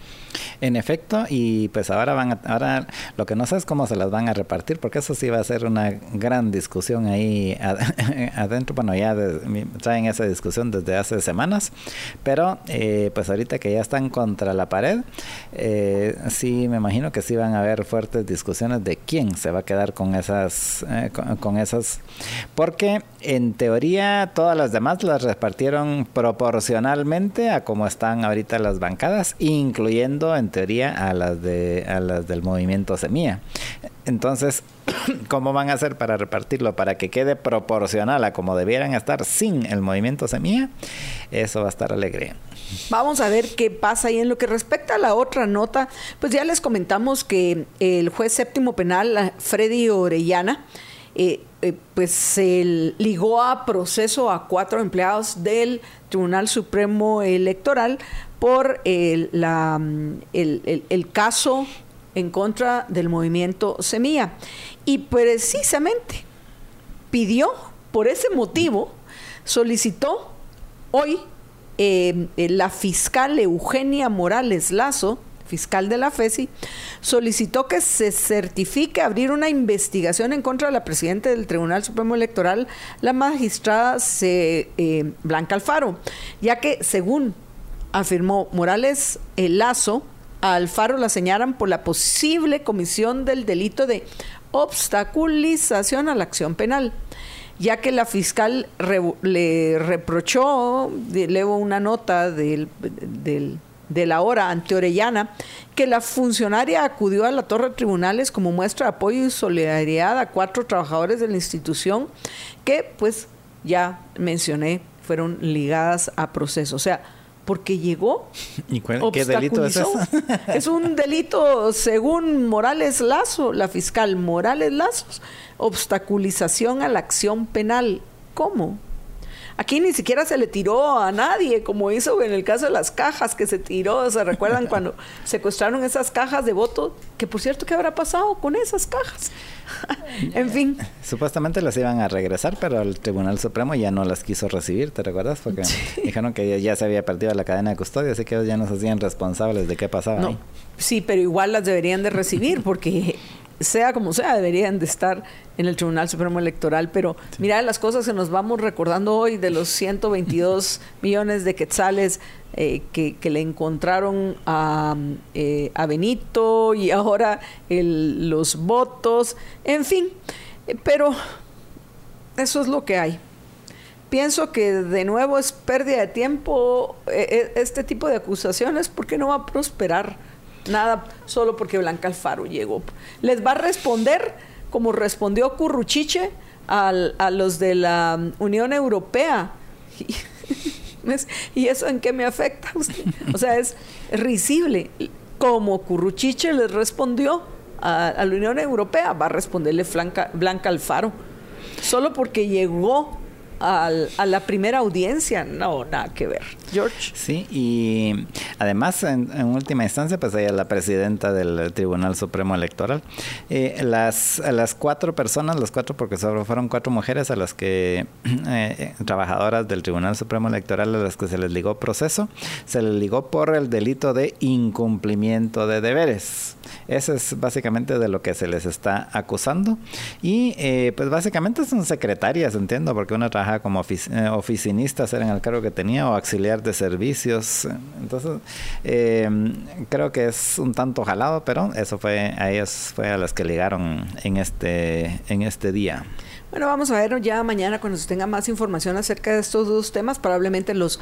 En efecto, y pues ahora van a, ahora lo que no sé es cómo se las van a repartir, porque eso sí va a ser una gran discusión ahí [LAUGHS] adentro. Bueno, ya traen esa discusión desde hace semanas, pero eh, pues ahorita que ya están contra la pared, eh, sí me imagino que sí van a haber fuertes discusiones de quién se va a quedar con esas, eh, con esas, porque en teoría todas las demás las repartieron proporcionalmente a cómo están ahorita las bancadas, incluyendo en teoría a las de a las del movimiento Semilla. Entonces, [CLEARS THROAT] ¿cómo van a hacer para repartirlo para que quede proporcional a como debieran estar sin el movimiento Semilla? Eso va a estar alegre. Vamos a ver qué pasa y en lo que respecta a la otra nota, pues ya les comentamos que el juez séptimo penal Freddy Orellana eh, eh, pues se ligó a proceso a cuatro empleados del Tribunal Supremo Electoral por el, la, el, caso en contra del movimiento Semilla. Y precisamente pidió, por ese motivo, solicitó hoy eh, la fiscal Eugenia Morales Lazo, fiscal de la FESI, solicitó que se certifique abrir una investigación en contra de la presidenta del Tribunal Supremo Electoral, la magistrada eh, Blanca Alfaro, ya que según afirmó Morales el Lazo, a Alfaro la señalan por la posible comisión del delito de obstaculización a la acción penal ya que la fiscal le reprochó, leo una nota del, de la hora ante Orellana, que la funcionaria acudió a la torre de tribunales como muestra de apoyo y solidaridad a cuatro trabajadores de la institución que, pues, ya mencioné, fueron ligadas a proceso. O sea, porque llegó. [LAUGHS] ¿Y qué delito es eso? [LAUGHS] es un delito, según Morales Lazo, la fiscal Morales Lazos, obstaculización a la acción penal. ¿Cómo? Aquí ni siquiera se le tiró a nadie, como hizo en el caso de las cajas que se tiró. ¿Se recuerdan [LAUGHS] cuando secuestraron esas cajas de votos? Que por cierto, ¿qué habrá pasado con esas cajas? [LAUGHS] en fin. Supuestamente las iban a regresar, pero el Tribunal Supremo ya no las quiso recibir, ¿te recuerdas? Porque dijeron que ya, se había perdido la cadena de custodia, así que ellos ya no se hacían responsables de qué pasaba. Sí, pero igual las deberían de recibir porque sea como sea, deberían de estar en el Tribunal Supremo Electoral. Pero mira las cosas que nos vamos recordando hoy de los 122 [LAUGHS] millones de quetzales eh, que, le encontraron a, eh, a Benito y ahora los votos, en fin. Pero eso es lo que hay. Pienso que de nuevo es pérdida de tiempo eh, este tipo de acusaciones porque no va a prosperar nada solo porque Blanca Alfaro llegó. Les va a responder como respondió Curruchiche a los de la Unión Europea. [LAUGHS] ¿Y eso en qué me afecta [LAUGHS] O sea, es risible. Como Curruchiche les respondió a, la Unión Europea, va a responderle Blanca Alfaro. Solo porque llegó a la primera audiencia, no, nada que ver. George. Sí, y además, en, última instancia, pues ella es la presidenta del Tribunal Supremo Electoral. Eh, las, las cuatro personas, las cuatro, porque solo fueron cuatro mujeres a las que, [CLEARS THROAT] eh, trabajadoras del Tribunal Supremo Electoral, a las que se les ligó proceso, se les ligó por el delito de incumplimiento de deberes. Eso es básicamente de lo que se les está acusando. Y eh, pues básicamente son secretarias, entiendo, porque una trabaja como eh, oficinistas, era el cargo que tenía, o auxiliar de servicios. Entonces, eh, creo que es un tanto jalado, pero eso fue a ellos fue a las que ligaron en este, en este día. Bueno, vamos a ver ya mañana cuando se tenga más información acerca de estos dos temas, probablemente los,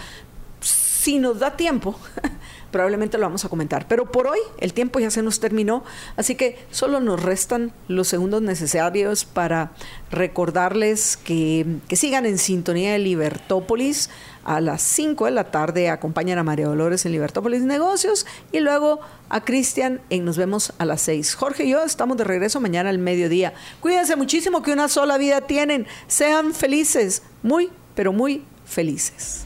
si nos da tiempo, [LAUGHS] probablemente lo vamos a comentar. Pero por hoy el tiempo ya se nos terminó, así que solo nos restan los segundos necesarios para recordarles que, sigan en sintonía de Libertópolis. A las 5 de la tarde acompañan a María Dolores en Libertópolis Negocios y luego a Cristian en Nos vemos a las 6. Jorge y yo estamos de regreso mañana al mediodía. Cuídense muchísimo que una sola vida tienen. Sean felices, muy, pero muy felices.